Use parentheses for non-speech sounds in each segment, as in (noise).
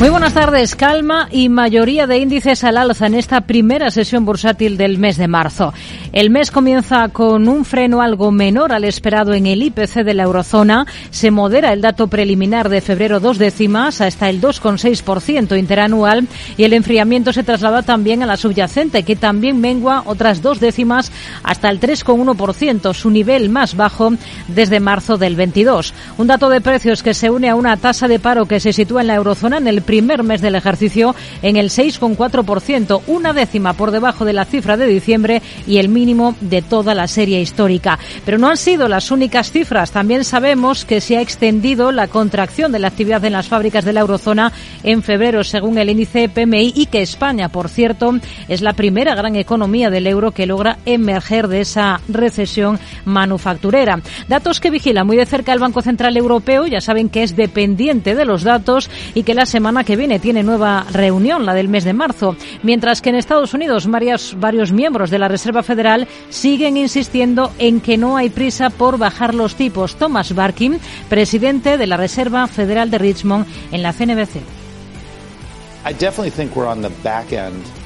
Muy buenas tardes. Calma y mayoría de índices al alza en esta primera sesión bursátil del mes de marzo. El mes comienza con un freno algo menor al esperado en el IPC de la eurozona. Se modera el dato preliminar de febrero dos décimas hasta el 2,6% interanual y el enfriamiento se traslada también a la subyacente que también mengua otras dos décimas hasta el 3,1%, su nivel más bajo desde marzo del 22. Un dato de precios que se une a una tasa de paro que se sitúa en la eurozona en el primer mes del ejercicio en el 6,4%, una décima por debajo de la cifra de diciembre y el mínimo de toda la serie histórica. Pero no han sido las únicas cifras. También sabemos que se ha extendido la contracción de la actividad en las fábricas de la eurozona en febrero, según el índice PMI, y que España, por cierto, es la primera gran economía del euro que logra emerger de esa recesión manufacturera. Datos que vigila muy de cerca el Banco Central Europeo. Ya saben que es dependiente de los datos y que la semana que viene tiene nueva reunión, la del mes de marzo, mientras que en Estados Unidos varios, varios miembros de la Reserva Federal siguen insistiendo en que no hay prisa por bajar los tipos. Thomas Barkin, presidente de la Reserva Federal de Richmond en la CNBC.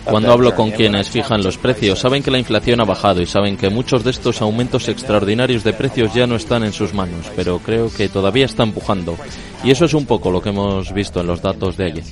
Cuando hablo con quienes fijan los precios, saben que la inflación ha bajado y saben que muchos de estos aumentos extraordinarios de precios ya no están en sus manos, pero creo que todavía está empujando. Y eso es un poco lo que hemos visto en los datos de ayer.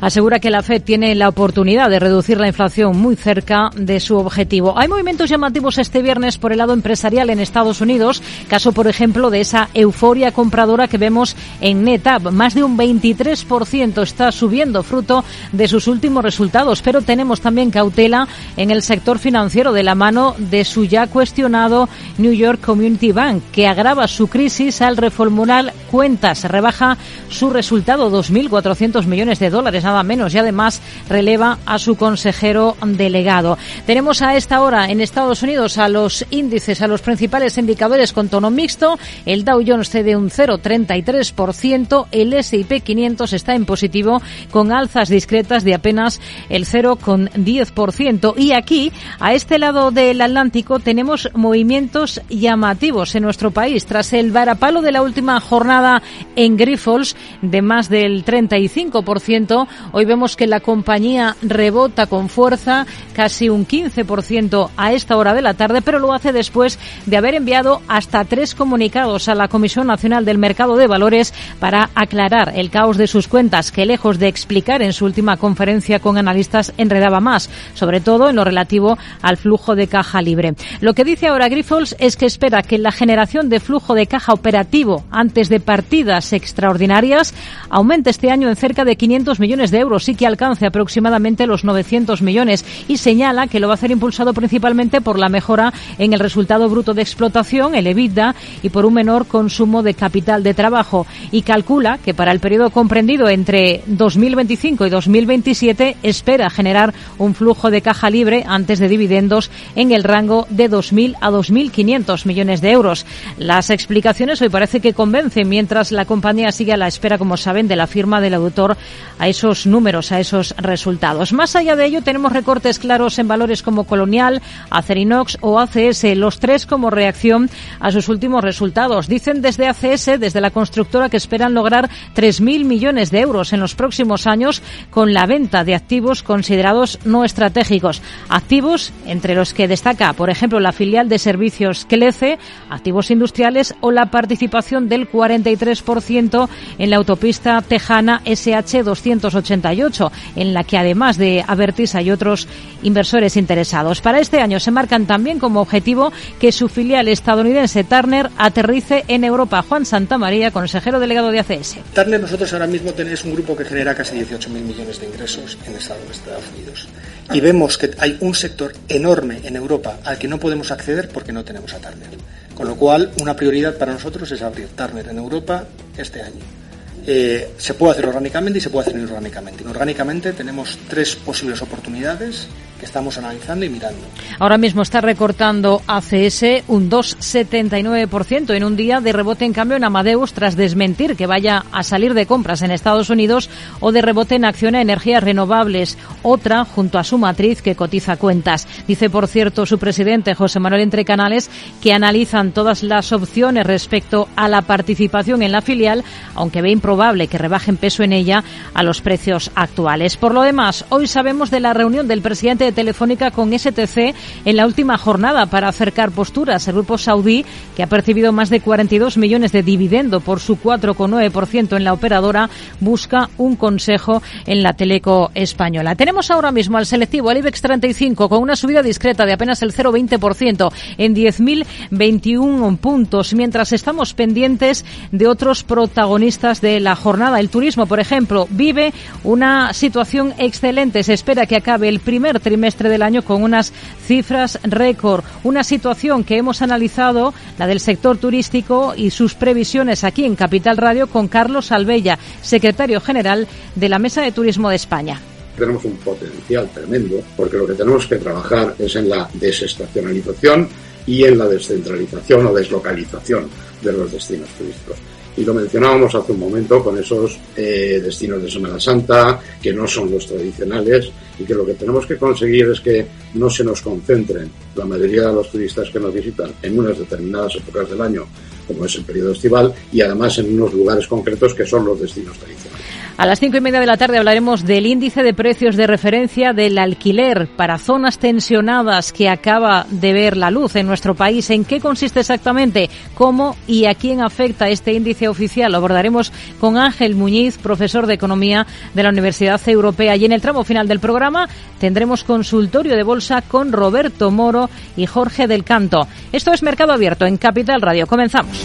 Asegura que la FED tiene la oportunidad de reducir la inflación muy cerca de su objetivo. Hay movimientos llamativos este viernes por el lado empresarial en Estados Unidos, caso por ejemplo de esa euforia compradora que vemos en NetApp. Más de un 23% está subiendo fruto de sus últimos resultados, pero tenemos también cautela en el sector financiero de la mano de su ya cuestionado New York Community Bank, que agrava su crisis al reformular cuentas. Rebaja su resultado 2.400 millones de dólares nada menos, y además releva a su consejero delegado. Tenemos a esta hora en Estados Unidos a los índices, a los principales indicadores con tono mixto. El Dow Jones cede un 0,33%, el S&P 500 está en positivo con alzas discretas de apenas el 0,10%. Y aquí, a este lado del Atlántico, tenemos movimientos llamativos en nuestro país. Tras el varapalo de la última jornada en Grifols de más del 35%, Hoy vemos que la compañía rebota con fuerza, casi un 15% a esta hora de la tarde, pero lo hace después de haber enviado hasta tres comunicados a la Comisión Nacional del Mercado de Valores para aclarar el caos de sus cuentas, que lejos de explicar en su última conferencia con analistas enredaba más, sobre todo en lo relativo al flujo de caja libre. Lo que dice ahora Grifols es que espera que la generación de flujo de caja operativo antes de partidas extraordinarias aumente este año en cerca de 500 millones de euros y que alcance aproximadamente los 900 millones. Y señala que lo va a hacer impulsado principalmente por la mejora en el resultado bruto de explotación, el EBITDA, y por un menor consumo de capital de trabajo. Y calcula que para el periodo comprendido entre 2025 y 2027 espera generar un flujo de caja libre antes de dividendos en el rango de 2.000 a 2.500 millones de euros. Las explicaciones hoy parece que convencen. Mientras la compañía sigue a la espera, como saben, de la firma del auditor a esos números, a esos resultados. Más allá de ello, tenemos recortes claros en valores como Colonial, Acerinox o ACS, los tres como reacción a sus últimos resultados. Dicen desde ACS, desde la constructora, que esperan lograr 3.000 millones de euros en los próximos años con la venta de activos considerados no estratégicos. Activos entre los que destaca, por ejemplo, la filial de servicios Clece, activos industriales o la participación del 43% en la autopista tejana SH 280 88, en la que además de Avertis hay otros inversores interesados. Para este año se marcan también como objetivo que su filial estadounidense Turner aterrice en Europa. Juan Santamaría, consejero delegado de ACS. Turner nosotros ahora mismo tenemos un grupo que genera casi 18.000 millones de ingresos en Estados Unidos. Y vemos que hay un sector enorme en Europa al que no podemos acceder porque no tenemos a Turner. Con lo cual, una prioridad para nosotros es abrir Turner en Europa este año Eh, se puede hacer orgánicamente y se puede hacer inorgánicamente. Inorgánicamente tenemos tres posibles oportunidades que estamos analizando y mirando. Ahora mismo está recortando ACS un 2,79% en un día de rebote en cambio en Amadeus tras desmentir que vaya a salir de compras en Estados Unidos o de rebote en acción a energías renovables, otra junto a su matriz que cotiza cuentas. Dice, por cierto, su presidente José Manuel Entrecanales que analizan todas las opciones respecto a la participación en la filial, aunque ve improbable que rebajen peso en ella a los precios actuales. Por lo demás, hoy sabemos de la reunión del presidente Telefónica con STC en la última jornada para acercar posturas. El grupo saudí, que ha percibido más de 42 millones de dividendo por su 4,9% en la operadora, busca un consejo en la teleco española. Tenemos ahora mismo al selectivo, al IBEX 35, con una subida discreta de apenas el 0,20% en 10.021 puntos, mientras estamos pendientes de otros protagonistas la jornada. El turismo, por ejemplo, vive una situación excelente. Se espera que acabe el primer trimestre del año con unas cifras récord. Una situación que hemos analizado, la del sector turístico y sus previsiones aquí en Capital Radio con Carlos Albella, secretario general de la Mesa de Turismo de España tenemos un potencial tremendo, porque lo que tenemos que trabajar es en la desestacionalización y en la descentralización o deslocalización de los destinos turísticos. Y lo mencionábamos hace un momento con esos eh, destinos de Semana Santa, que no son los tradicionales, y que lo que tenemos que conseguir es que no se nos concentren la mayoría de los turistas que nos visitan en unas determinadas épocas del año, como es el periodo estival, y además en unos lugares concretos que son los destinos tradicionales. A las cinco y media de la tarde hablaremos del índice de precios de referencia del alquiler para zonas tensionadas que acaba de ver la luz en nuestro país. ¿En qué consiste exactamente? ¿Cómo y a quién afecta este índice oficial? Lo abordaremos con Ángel Muñiz, profesor de Economía de la Universidad Europea. Y en el tramo final del programa tendremos consultorio de bolsa con Roberto Moro y Jorge del Canto. Esto es Mercado Abierto en Capital Radio. Comenzamos.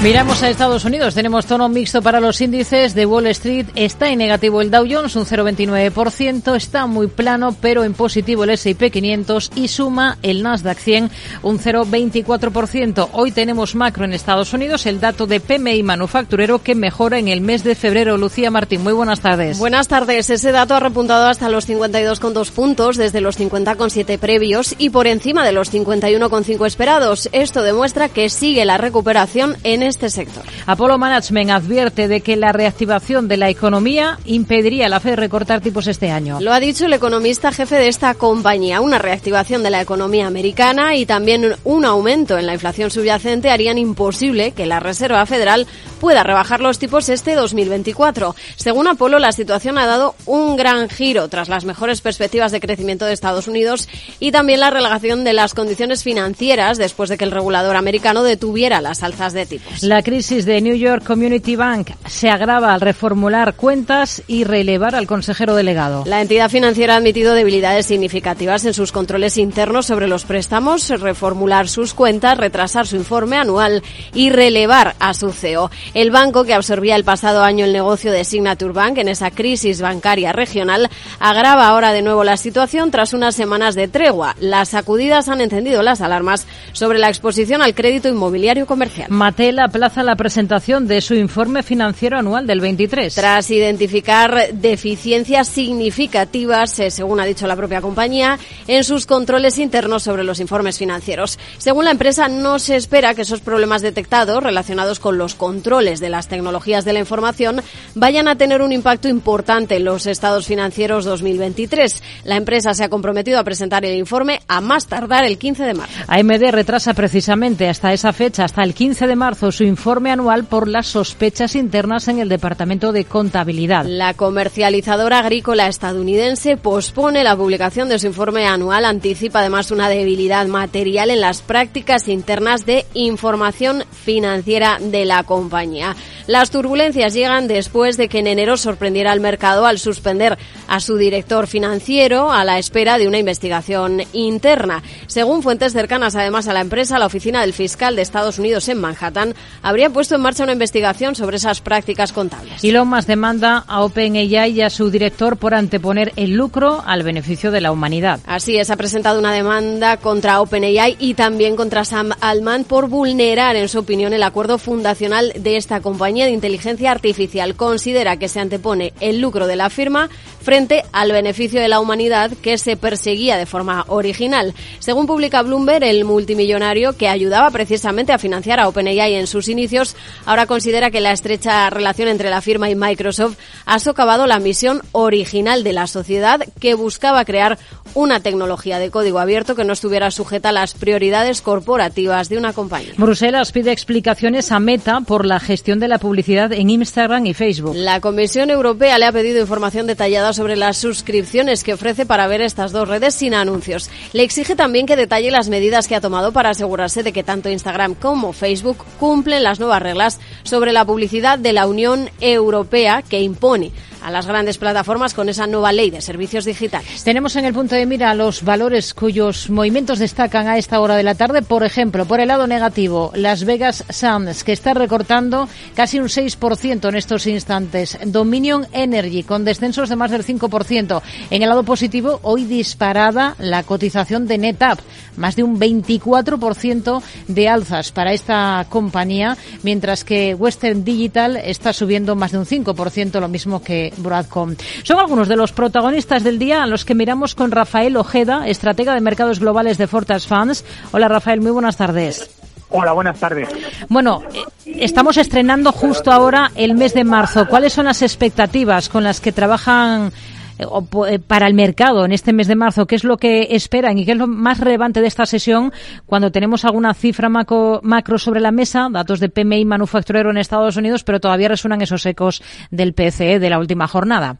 Miramos a Estados Unidos. Tenemos tono mixto para los índices de Wall Street. Está en negativo el Dow Jones, un 0,29%. Está muy plano, pero en positivo el S&P 500 y suma el Nasdaq 100, un 0,24%. Hoy tenemos macro en Estados Unidos, el dato de PMI manufacturero que mejora en el mes de febrero. Lucía Martín, muy buenas tardes. Buenas tardes. Ese dato ha repuntado hasta los 52,2 puntos desde los 50,7 previos y por encima de los 51,5 esperados. Esto demuestra que sigue la recuperación en este sector. Apollo Management advierte de que la reactivación de la economía impediría a la Fed recortar tipos este año. Lo ha dicho el economista jefe de esta compañía. Una reactivación de la economía americana y también un aumento en la inflación subyacente harían imposible que la Reserva Federal pueda rebajar los tipos este 2024. Según Apolo, la situación ha dado un gran giro tras las mejores perspectivas de crecimiento de Estados Unidos y también la relegación de las condiciones financieras después de que el regulador americano detuviera las alzas de tipos. La crisis de New York Community Bank se agrava al reformular cuentas y relevar al consejero delegado. La entidad financiera ha admitido debilidades significativas en sus controles internos sobre los préstamos, reformular sus cuentas, retrasar su informe anual y relevar a su CEO. El banco que absorbía el pasado año el negocio de Signature Bank en esa crisis bancaria regional agrava ahora de nuevo la situación tras unas semanas de tregua. Las sacudidas han encendido las alarmas sobre la exposición al crédito inmobiliario comercial. Mattel aplaza la presentación de su informe financiero anual del 23. Tras identificar deficiencias significativas, eh, según ha dicho la propia compañía, en sus controles internos sobre los informes financieros. Según la empresa, no se espera que esos problemas detectados relacionados con los controles de las tecnologías de la información vayan a tener un impacto importante en los estados financieros 2023. La empresa se ha comprometido a presentar el informe a más tardar el 15 de marzo. AMD retrasa precisamente hasta esa fecha, hasta el 15 de marzo, su informe anual por las sospechas internas en el Departamento de Contabilidad. La comercializadora agrícola estadounidense pospone la publicación de su informe anual, anticipa además una debilidad material en las prácticas internas de información financiera de la compañía. Compañía. Las turbulencias llegan después de que en enero sorprendiera al mercado al suspender a su director financiero a la espera de una investigación interna. Según fuentes cercanas además a la empresa, la oficina del fiscal de Estados Unidos en Manhattan habría puesto en marcha una investigación sobre esas prácticas contables. Y lo más demanda a OpenAI y a su director por anteponer el lucro al beneficio de la humanidad. Así es, ha presentado una demanda contra OpenAI y también contra Sam Altman por vulnerar, en su opinión, el acuerdo fundacional de esta compañía de inteligencia artificial. Considera que se antepone el lucro de la firma frente al beneficio de la humanidad que se perseguía de forma original. Según publica Bloomberg, el multimillonario que ayudaba precisamente a financiar a OpenAI en sus inicios, ahora considera que la estrecha relación entre la firma y Microsoft ha socavado la misión original de la sociedad que buscaba crear una tecnología de código abierto que no estuviera sujeta a las prioridades corporativas de una compañía. Bruselas pide explicaciones a Meta por la gestión de la publicidad en Instagram y Facebook. La Comisión Europea le ha pedido información detallada sobre las suscripciones que ofrece para ver estas dos redes sin anuncios. Le exige también que detalle las medidas que ha tomado para asegurarse de que tanto Instagram como Facebook cumplen las nuevas reglas sobre la publicidad de la Unión Europea que impone a las grandes plataformas con esa nueva ley de servicios digitales. Tenemos en el punto de mira los valores cuyos movimientos destacan a esta hora de la tarde. Por ejemplo, por el lado negativo, Las Vegas Sands, que está recortando casi un 6% en estos instantes. Dominion Energy, con descensos de más del 5%. En el lado positivo, hoy disparada la cotización de NetApp, más de un 24% de alzas para esta compañía, mientras que Western Digital está subiendo más de un 5%, lo mismo que Broadcom. Son algunos de los protagonistas del día a los que miramos con Rafael Ojeda, estratega de mercados globales de Fortas Funds. Hola Rafael, muy buenas tardes. Hola, buenas tardes. Bueno, eh, estamos estrenando justo ahora el mes de marzo. ¿Cuáles son las expectativas con las que trabajan eh, para el mercado en este mes de marzo? ¿Qué es lo que esperan y qué es lo más relevante de esta sesión cuando tenemos alguna cifra macro, macro sobre la mesa, datos de PMI manufacturero en Estados Unidos, pero todavía resuenan esos ecos del PCE de la última jornada?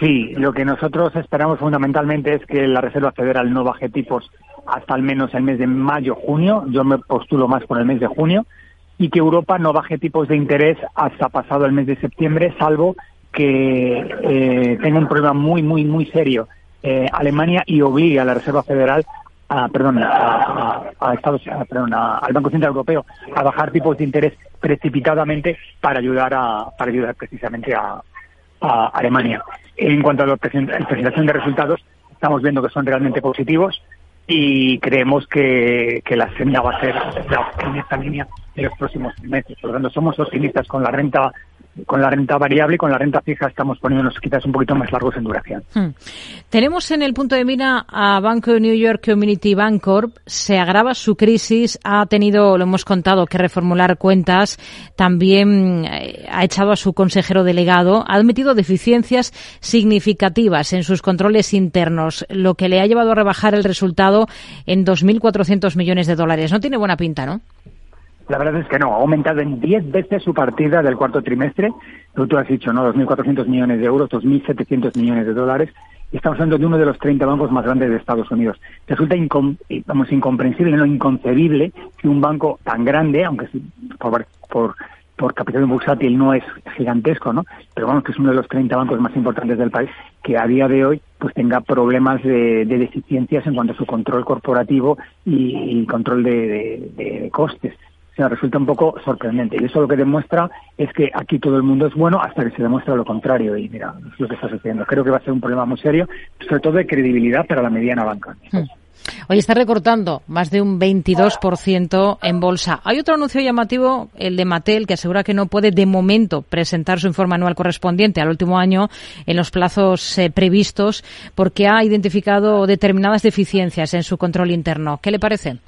Sí, lo que nosotros esperamos fundamentalmente es que la Reserva Federal no baje tipos hasta al menos el mes de mayo-junio, yo me postulo más por el mes de junio, y que Europa no baje tipos de interés hasta pasado el mes de septiembre, salvo que eh, tenga un problema muy, muy, muy serio eh, Alemania y obligue a la Reserva Federal, a, perdón, a, Estados, perdón, al Banco Central Europeo a bajar tipos de interés precipitadamente para ayudar a, para ayudar precisamente a, Alemania. En cuanto a la presentación de resultados, estamos viendo que son realmente positivos y creemos que, que la senda va a ser en esta línea en los próximos meses. Por lo tanto, somos optimistas con la renta con la renta variable y con la renta fija estamos poniéndonos quizás un poquito más largos en duración. Hmm. Tenemos en el punto de mira a Banco de New York Community Bancorp. Se agrava su crisis, ha tenido, lo hemos contado, que reformular cuentas. También eh, ha echado a su consejero delegado. Ha admitido deficiencias significativas en sus controles internos, lo que le ha llevado a rebajar el resultado en 2.400 millones de dólares. No tiene buena pinta, ¿no? La verdad es que no, ha aumentado en 10 veces su partida del cuarto trimestre. Tú, has dicho, ¿no? 2.400 millones de euros, 2.700 millones de dólares. Estamos hablando de uno de los 30 bancos más grandes de Estados Unidos. Resulta vamos, incomprensible, no inconcebible que un banco tan grande, aunque por, por, por capital bursátil no es gigantesco, ¿no? Pero bueno, que es uno de los 30 bancos más importantes del país, que a día de hoy pues tenga problemas de, deficiencias en cuanto a su control corporativo y, control de costes resulta un poco sorprendente. Y eso lo que demuestra es que aquí todo el mundo es bueno hasta que se demuestra lo contrario. Y mira, lo que está sucediendo. Creo que va a ser un problema muy serio, sobre todo de credibilidad para la mediana banca. Hmm. Hoy está recortando más de un 22% en bolsa. Hay otro anuncio llamativo, el de Mattel, que asegura que no puede de momento presentar su informe anual correspondiente al último año en los plazos eh, previstos porque ha identificado determinadas deficiencias en su control interno. ¿Qué le parece?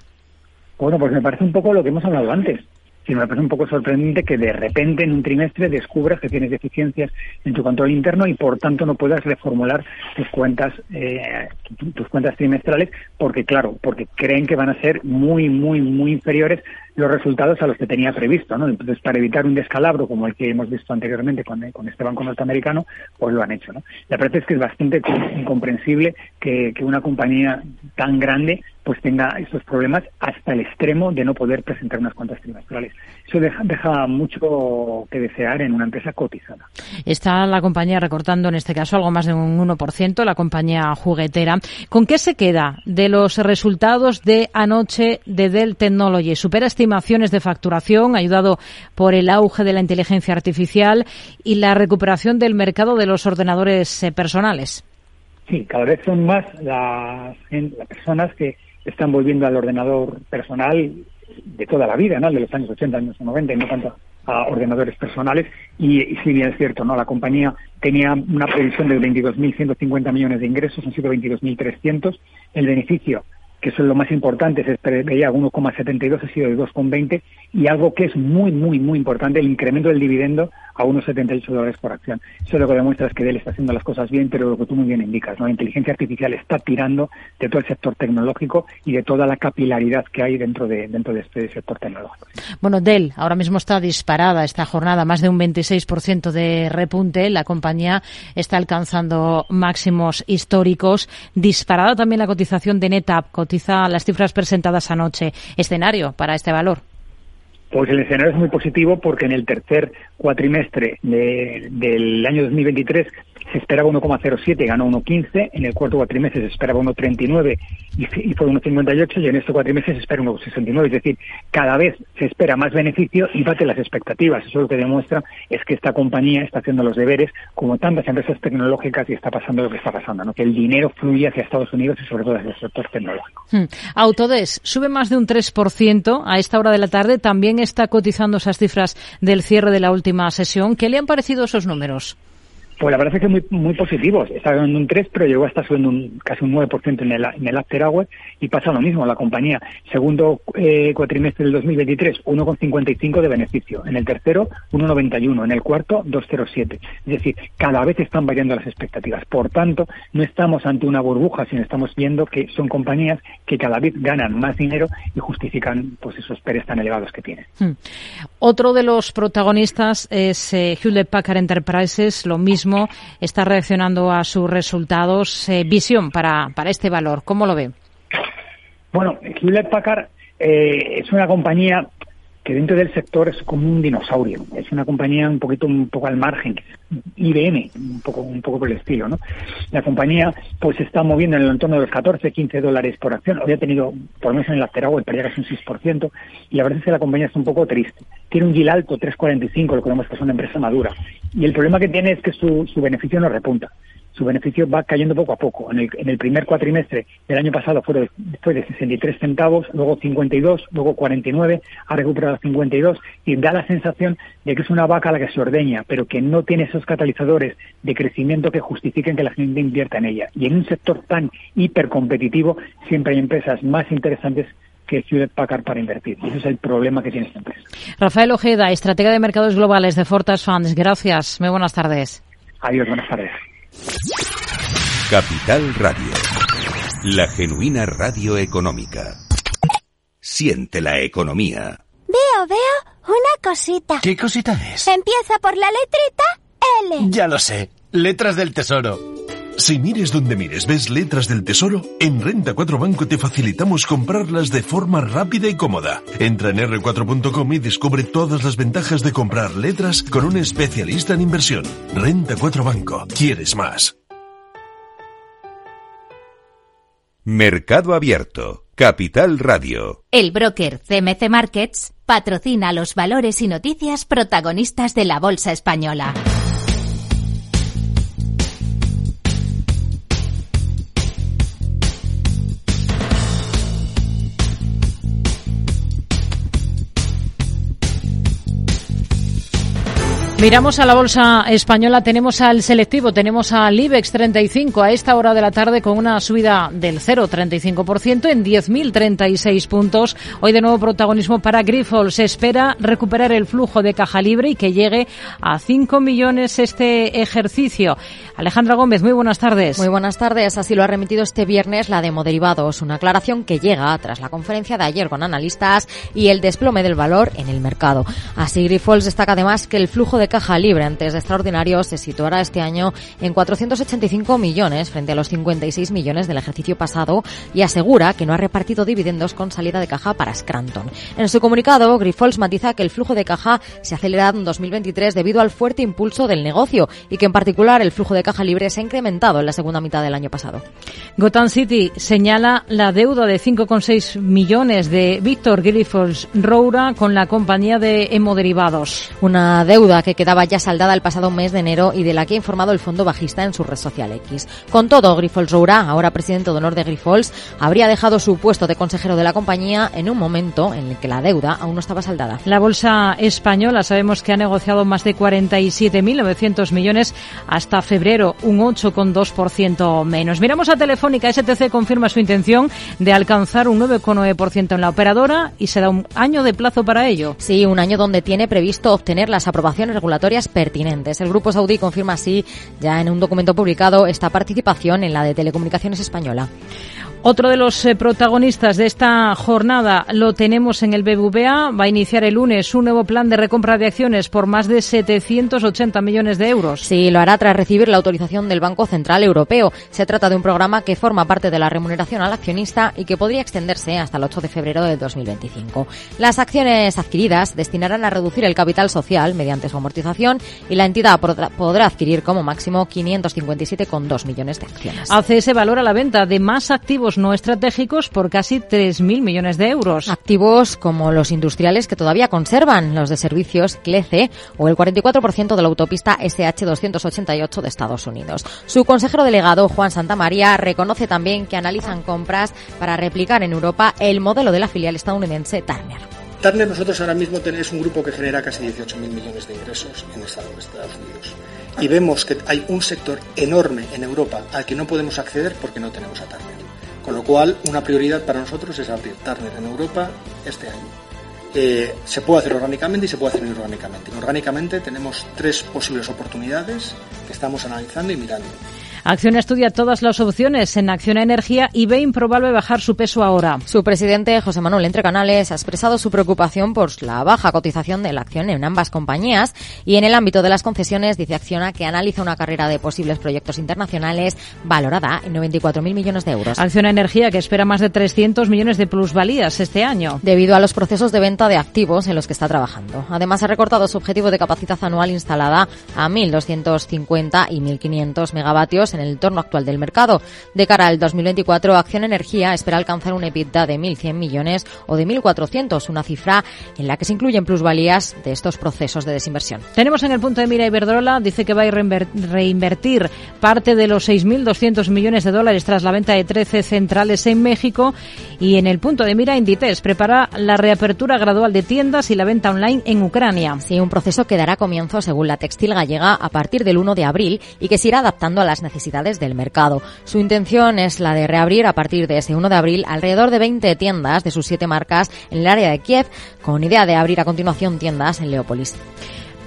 Bueno, pues me parece un poco lo que hemos hablado antes. Sí, me parece un poco sorprendente que de repente en un trimestre descubras que tienes deficiencias en tu control interno y por tanto no puedas reformular tus cuentas, eh, tus cuentas trimestrales, porque claro, porque creen que van a ser muy, muy, muy inferiores los resultados a los que tenía previsto, ¿no? Entonces, para evitar un descalabro como el que hemos visto anteriormente con, con este banco norteamericano, pues lo han hecho, ¿no? La verdad es que es bastante incomprensible que, que una compañía tan grande pues tenga estos problemas hasta el extremo de no poder presentar unas cuentas trimestrales. Eso deja, deja, mucho que desear en una empresa cotizada. Está la compañía recortando en este caso algo más de un 1%, la compañía juguetera. ¿Con qué se queda de los resultados de anoche de Dell Technology? Supera estimaciones de facturación, ayudado por el auge de la inteligencia artificial y la recuperación del mercado de los ordenadores eh, personales. Sí, cada vez son más las, las personas que están volviendo al ordenador personal de toda la vida, ¿no? De los años 80, años 90, y no tanto a ordenadores personales. Y, y sí, bien es cierto, ¿no? La compañía tenía una previsión de 22.150 millones de ingresos, han sido 22.300. El beneficio que eso es lo más importante, se preveía 1,72, ha sido de 2,20 y algo que es muy, muy, muy importante, el incremento del dividendo a unos 78 dólares por acción. Eso lo que demuestra es que Dell está haciendo las cosas bien, pero lo que tú muy bien indicas, la inteligencia artificial está tirando de todo el sector tecnológico y de toda la capilaridad que hay dentro de, dentro de este sector tecnológico. Bueno, Dell ahora mismo está disparada esta jornada, más de un 26% de repunte. La compañía está alcanzando máximos históricos. Disparada también la cotización de NetApp, cotiza las cifras presentadas anoche. Escenario para este valor. Pues el escenario es muy positivo porque en el tercer cuatrimestre de, del año 2023 se esperaba 1,07 y ganó 1,15. En el cuarto cuatrimestre se esperaba 1,39 y, y fue 1,58. Y en este cuatrimestre se espera 1,69. Es decir, cada vez se espera más beneficio y bate las expectativas. Eso lo que demuestra es que esta compañía está haciendo los deberes como tantas empresas tecnológicas y está pasando lo que está pasando, ¿no? que el dinero fluye hacia Estados Unidos y sobre todo hacia el sector tecnológico. Hmm. Autodesk sube más de un 3% a esta hora de la tarde. También está cotizando esas cifras del cierre de la última sesión. ¿Qué le han parecido esos números? Pues la verdad es que muy, muy positivos. Está ganando un 3, pero llegó a estar subiendo un, casi un 9% en el, en el after hour y pasa lo mismo. La compañía, segundo eh, cuatrimestre del 2023, 1,55 de beneficio. En el tercero, 1,91. En el cuarto, 2,07. Es decir, cada vez están variando las expectativas. Por tanto, no estamos ante una burbuja, sino estamos viendo que son compañías que cada vez ganan más dinero y justifican pues esos PERES tan elevados que tienen. Hmm. Otro de los protagonistas es eh, Hewlett Packard Enterprises, lo mismo está reaccionando a sus resultados. Eh, visión para, para este valor, ¿cómo lo ve? Bueno, Hewlett Packard eh, es una compañía que dentro del sector es como un dinosaurio. Es una compañía un poquito un poco al margen, IBM, un poco un poco por el estilo, ¿no? La compañía pues se está moviendo en el entorno de los 14, 15 dólares por acción. Había tenido, por lo menos en el after hour, perdía casi un 6%, y la verdad es que la compañía está un poco triste. Tiene un yield alto, 3,45, lo que vemos que es una empresa madura. Y el problema que tiene es que su, su beneficio no repunta su beneficio va cayendo poco a poco. En el, en el primer cuatrimestre del año pasado fue de, fue de 63 centavos, luego 52, luego 49, ha recuperado 52 y da la sensación de que es una vaca a la que se ordeña, pero que no tiene esos catalizadores de crecimiento que justifiquen que la gente invierta en ella. Y en un sector tan hipercompetitivo siempre hay empresas más interesantes que Hewlett Packard para invertir. Y ese es el problema que tiene esta empresa. Rafael Ojeda, estratega de mercados globales de Fortas Funds. Gracias. Muy buenas tardes. Adiós, buenas tardes. Capital Radio. La genuina radio económica. Siente la economía. Veo, veo una cosita. ¿Qué cosita es? Empieza por la letrita L. Ya lo sé. Letras del Tesoro. Si mires donde mires ves letras del tesoro, en Renta 4 Banco te facilitamos comprarlas de forma rápida y cómoda. Entra en r4.com y descubre todas las ventajas de comprar letras con un especialista en inversión. Renta 4 Banco. ¿Quieres más? Mercado Abierto. Capital Radio. El broker CMC Markets patrocina los valores y noticias protagonistas de la Bolsa Española. Miramos a la bolsa española, tenemos al selectivo, tenemos al IBEX 35 a esta hora de la tarde con una subida del 0,35% en 10.036 puntos. Hoy de nuevo protagonismo para Grifols. Se espera recuperar el flujo de caja libre y que llegue a 5 millones este ejercicio. Alejandra Gómez, muy buenas tardes. Muy buenas tardes. Así lo ha remitido este viernes la Demoderivados, una aclaración que llega tras la conferencia de ayer con analistas y el desplome del valor en el mercado. Así Grifols destaca además que el flujo de caja libre antes de extraordinario se situará este año en 485 millones frente a los 56 millones del ejercicio pasado y asegura que no ha repartido dividendos con salida de caja para Scranton. En su comunicado, Grifols matiza que el flujo de caja se ha acelerado en 2023 debido al fuerte impulso del negocio y que en particular el flujo de caja libre se ha incrementado en la segunda mitad del año pasado. Gotham City señala la deuda de 5,6 millones de Víctor Grifols Roura con la compañía de hemoderivados. Una deuda que quedaba ya saldada el pasado mes de enero y de la que ha informado el fondo bajista en su red social X. Con todo, Grifols Roura, ahora presidente de honor de Grifols, habría dejado su puesto de consejero de la compañía en un momento en el que la deuda aún no estaba saldada. La bolsa española sabemos que ha negociado más de 47.900 millones hasta febrero, un 8,2% menos. Miramos a Telefónica, STC confirma su intención de alcanzar un 9,9% en la operadora y se da un año de plazo para ello. Sí, un año donde tiene previsto obtener las aprobaciones regulatorias pertinentes. El Grupo Saudí confirma así, ya en un documento publicado, esta participación en la de Telecomunicaciones Española. Otro de los eh, protagonistas de esta jornada lo tenemos en el BBVA. Va a iniciar el lunes un nuevo plan de recompra de acciones por más de 780 millones de euros. Sí, lo hará tras recibir la autorización del Banco Central Europeo. Se trata de un programa que forma parte de la remuneración al accionista y que podría extenderse hasta el 8 de febrero de 2025. Las acciones adquiridas destinarán a reducir el capital social mediante su amortización y la entidad podrá adquirir como máximo 557,2 millones de acciones. ACS valora la venta de más activos no estratégicos por casi 3.000 millones de euros. Activos como los industriales que todavía conservan, los de servicios CLECE o el 44% de la autopista SH288 de Estados Unidos. Su consejero delegado, Juan Santamaría, reconoce también que analizan compras para replicar en Europa el modelo de la filial estadounidense Turner. Turner nosotros ahora mismo tenemos un grupo que genera casi 18.000 millones de ingresos en Estados Unidos. Y vemos que hay un sector enorme en Europa al que no podemos acceder porque no tenemos a Turner. Con lo cual, una prioridad para nosotros es abrir Turner en Europa este año. Eh, se puede hacer orgánicamente y se puede hacer inorgánicamente. Orgánicamente tenemos tres posibles oportunidades que estamos analizando y mirando. Acciona estudia todas las opciones en Acciona Energía y ve improbable bajar su peso ahora. Su presidente, José Manuel Entre Canales, ha expresado su preocupación por la baja cotización de la acción en ambas compañías y en el ámbito de las concesiones dice Acciona que analiza una carrera de posibles proyectos internacionales valorada en 94.000 millones de euros. Acciona Energía que espera más de 300 millones de plusvalías este año. Debido a los procesos de venta de activos en los que está trabajando. Además ha recortado su objetivo de capacidad anual instalada a 1.250 y 1.500 megavatios en el entorno actual del mercado. De cara al 2024, Acción Energía espera alcanzar un EBITDA de 1.100 millones o de 1.400, una cifra en la que se incluyen plusvalías de estos procesos de desinversión. Tenemos en el punto de mira Iberdrola, dice que va a reinvertir parte de los 6.200 millones de dólares tras la venta de 13 centrales en México y en el punto de mira Inditex prepara la reapertura gradual de tiendas y la venta online en Ucrania. Sí, un proceso que dará comienzo, según la textil gallega, a partir del 1 de abril y que se irá adaptando a las necesidades del mercado. Su intención es la de reabrir a partir de ese 1 de abril alrededor de 20 tiendas de sus siete marcas en el área de Kiev, con idea de abrir a continuación tiendas en Leópolis.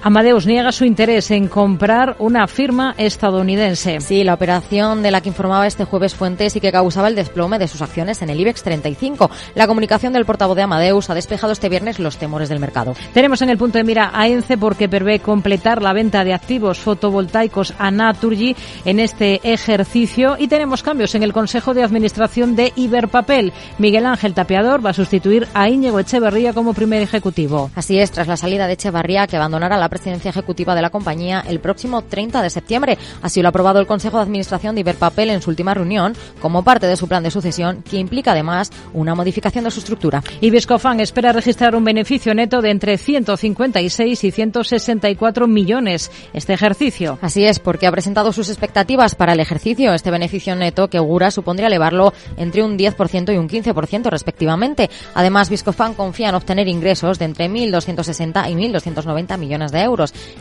Amadeus niega su interés en comprar una firma estadounidense. Sí, la operación de la que informaba este jueves Fuentes y que causaba el desplome de sus acciones en el IBEX 35. La comunicación del portavoz de Amadeus ha despejado este viernes los temores del mercado. Tenemos en el punto de mira a ENCE porque prevé completar la venta de activos fotovoltaicos a Naturgy en este ejercicio y tenemos cambios en el Consejo de Administración de Iberpapel. Miguel Ángel Tapeador va a sustituir a Íñigo Echeverría como primer ejecutivo. Así es, tras la salida de Echeverría que abandonará la presidencia ejecutiva de la compañía el próximo 30 de septiembre. Así lo ha aprobado el Consejo de Administración de Iberpapel en su última reunión, como parte de su plan de sucesión, que implica además una modificación de su estructura. Y Viscofan espera registrar un beneficio neto de entre 156 y 164 millones este ejercicio. Así es, porque ha presentado sus expectativas para el ejercicio. Este beneficio neto que augura supondría elevarlo entre un 10% y un 15% respectivamente. Además, Viscofan confía en obtener ingresos de entre 1.260 y 1.290 millones de euros,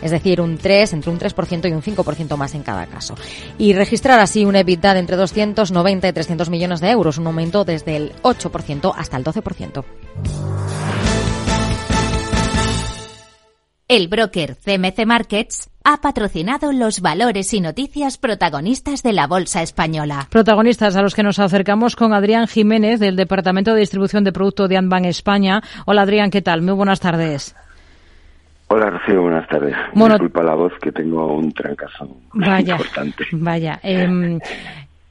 es decir, un 3, entre un 3% y un 5% más en cada caso. Y registrar así un EBITDA de entre 290 y 300 millones de euros, un aumento desde el 8% hasta el 12%. El broker CMC Markets ha patrocinado los valores y noticias protagonistas de la Bolsa Española. Protagonistas a los que nos acercamos con Adrián Jiménez del Departamento de Distribución de Producto de Anban España. Hola Adrián, ¿qué tal? Muy buenas tardes. Hola Rocío, buenas tardes. Disculpa la voz que tengo un trancazo vaya, importante. Vaya, eh,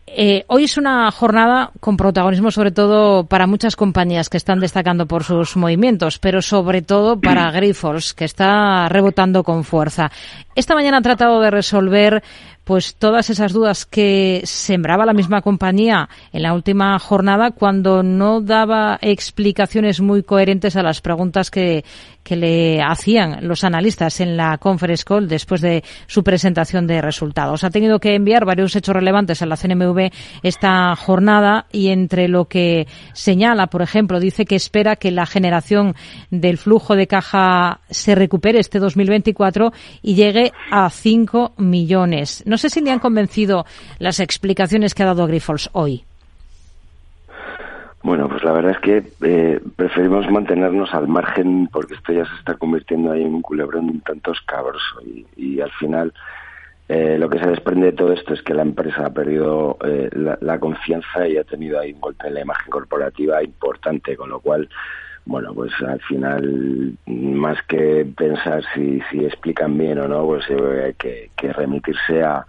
eh, hoy es una jornada con protagonismo sobre todo para muchas compañías que están destacando por sus movimientos, pero sobre todo para (clears throat) Grifols, que está rebotando con fuerza. Esta mañana ha tratado de resolver pues todas esas dudas que sembraba la misma compañía en la última jornada cuando no daba explicaciones muy coherentes a las preguntas que, que le hacían los analistas en la conference call después de su presentación de resultados. Ha tenido que enviar varios hechos relevantes a la CNMV esta jornada y entre lo que señala, por ejemplo, dice que espera que la generación del flujo de caja se recupere este 2024 y llegue a 5 millones. No sé si le han convencido las explicaciones que ha dado Grifols hoy. Bueno, pues la verdad es que eh, preferimos mantenernos al margen porque esto ya se está convirtiendo ahí en un culebrón un tanto escabroso y, al final eh, lo que se desprende de todo esto es que la empresa ha perdido eh, la, confianza y ha tenido ahí un golpe en la imagen corporativa importante, con lo cual, bueno, pues al final, más que pensar si, si explican bien o no, pues hay que, que remitirse a,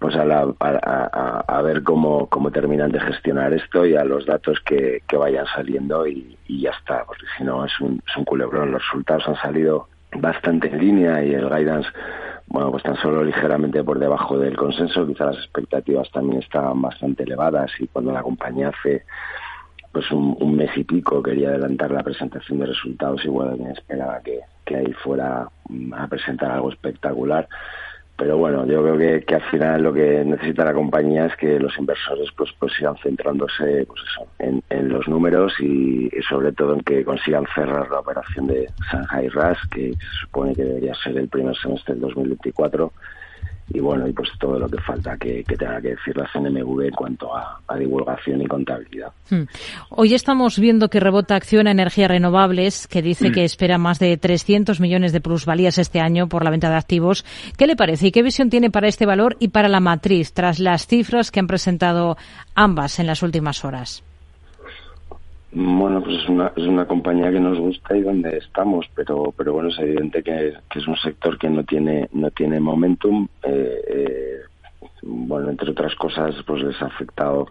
pues a, la, a, a, ver cómo, cómo terminan de gestionar esto y a los datos que, que vayan saliendo y, y, ya está, porque si no es un, es un culebrón. Los resultados han salido bastante en línea y el guidance, bueno, pues tan solo ligeramente por debajo del consenso. Quizá las expectativas también estaban bastante elevadas y cuando la compañía hace pues un, mes y pico quería adelantar la presentación de resultados, igual alguien esperaba que, que ahí fuera a presentar algo espectacular. Pero bueno, yo creo que, que, al final lo que necesita la compañía es que los inversores pues, pues sigan centrándose pues eso, en, en los números y, y, sobre todo en que consigan cerrar la operación de Shanghai RAS, que se supone que debería ser el primer semestre del 2024 y bueno, y pues todo lo que falta que, que tenga que decir la CNMV en cuanto a, a divulgación y contabilidad. Hmm. Hoy estamos viendo que rebota Acción a Energías Renovables, que dice que espera más de 300 millones de plusvalías este año por la venta de activos. ¿Qué le parece y qué visión tiene para este valor y para la matriz tras las cifras que han presentado ambas en las últimas horas? Bueno, pues es una, es una compañía que nos gusta y donde estamos, pero pero bueno, es evidente que, que es un sector que no tiene no tiene momentum. Eh, eh, bueno, entre otras cosas, pues les ha afectado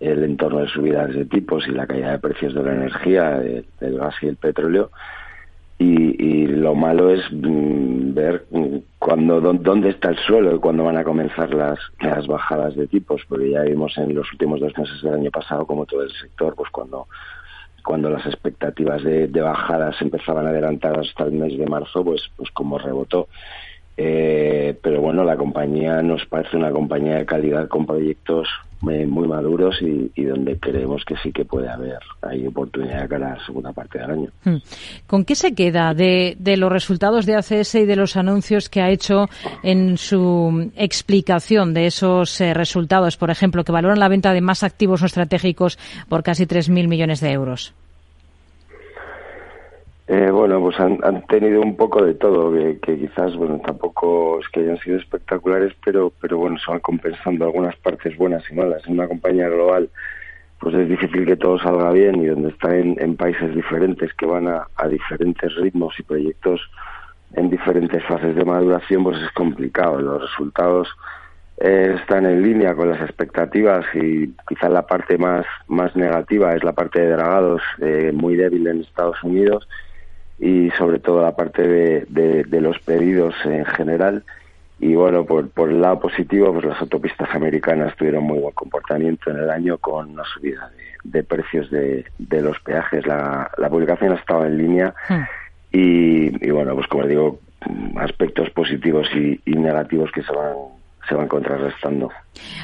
el entorno de subidas de tipos y la caída de precios de la energía, de, del gas y el petróleo. Y, y lo malo es mm, ver cuando dónde está el suelo y cuándo van a comenzar las, las bajadas de tipos, porque ya vimos en los últimos dos meses del año pasado como todo el sector, pues cuando cuando las expectativas de bajadas empezaban a adelantar hasta el mes de marzo, pues pues como rebotó. Eh, pero bueno, la compañía nos parece una compañía de calidad con proyectos muy, muy maduros y, y, donde creemos que sí que puede haber hay oportunidad para la segunda parte del año. Hmm. ¿Con qué se queda de, de, los resultados de ACS y de los anuncios que ha hecho en su explicación de esos eh, resultados? Por ejemplo, que valoran la venta de más activos no estratégicos por casi 3.000 millones de euros. Eh, bueno, pues han, han, tenido un poco de todo, que, quizás, bueno, tampoco es que hayan sido espectaculares, pero, pero bueno, se van compensando algunas partes buenas y malas. En una compañía global, pues es difícil que todo salga bien y donde está en, en países diferentes que van a, a, diferentes ritmos y proyectos en diferentes fases de maduración, pues es complicado. Los resultados eh, están en línea con las expectativas y quizás la parte más, más negativa es la parte de dragados, eh, muy débil en Estados Unidos y sobre todo la parte de, de, de, los pedidos en general. Y bueno, por, por el lado positivo, pues las autopistas americanas tuvieron muy buen comportamiento en el año con una subida de, de precios de, de, los peajes. La, la publicación ha estado en línea hmm. y, y, bueno, pues como digo, aspectos positivos y, y negativos que se van se van contrarrestando.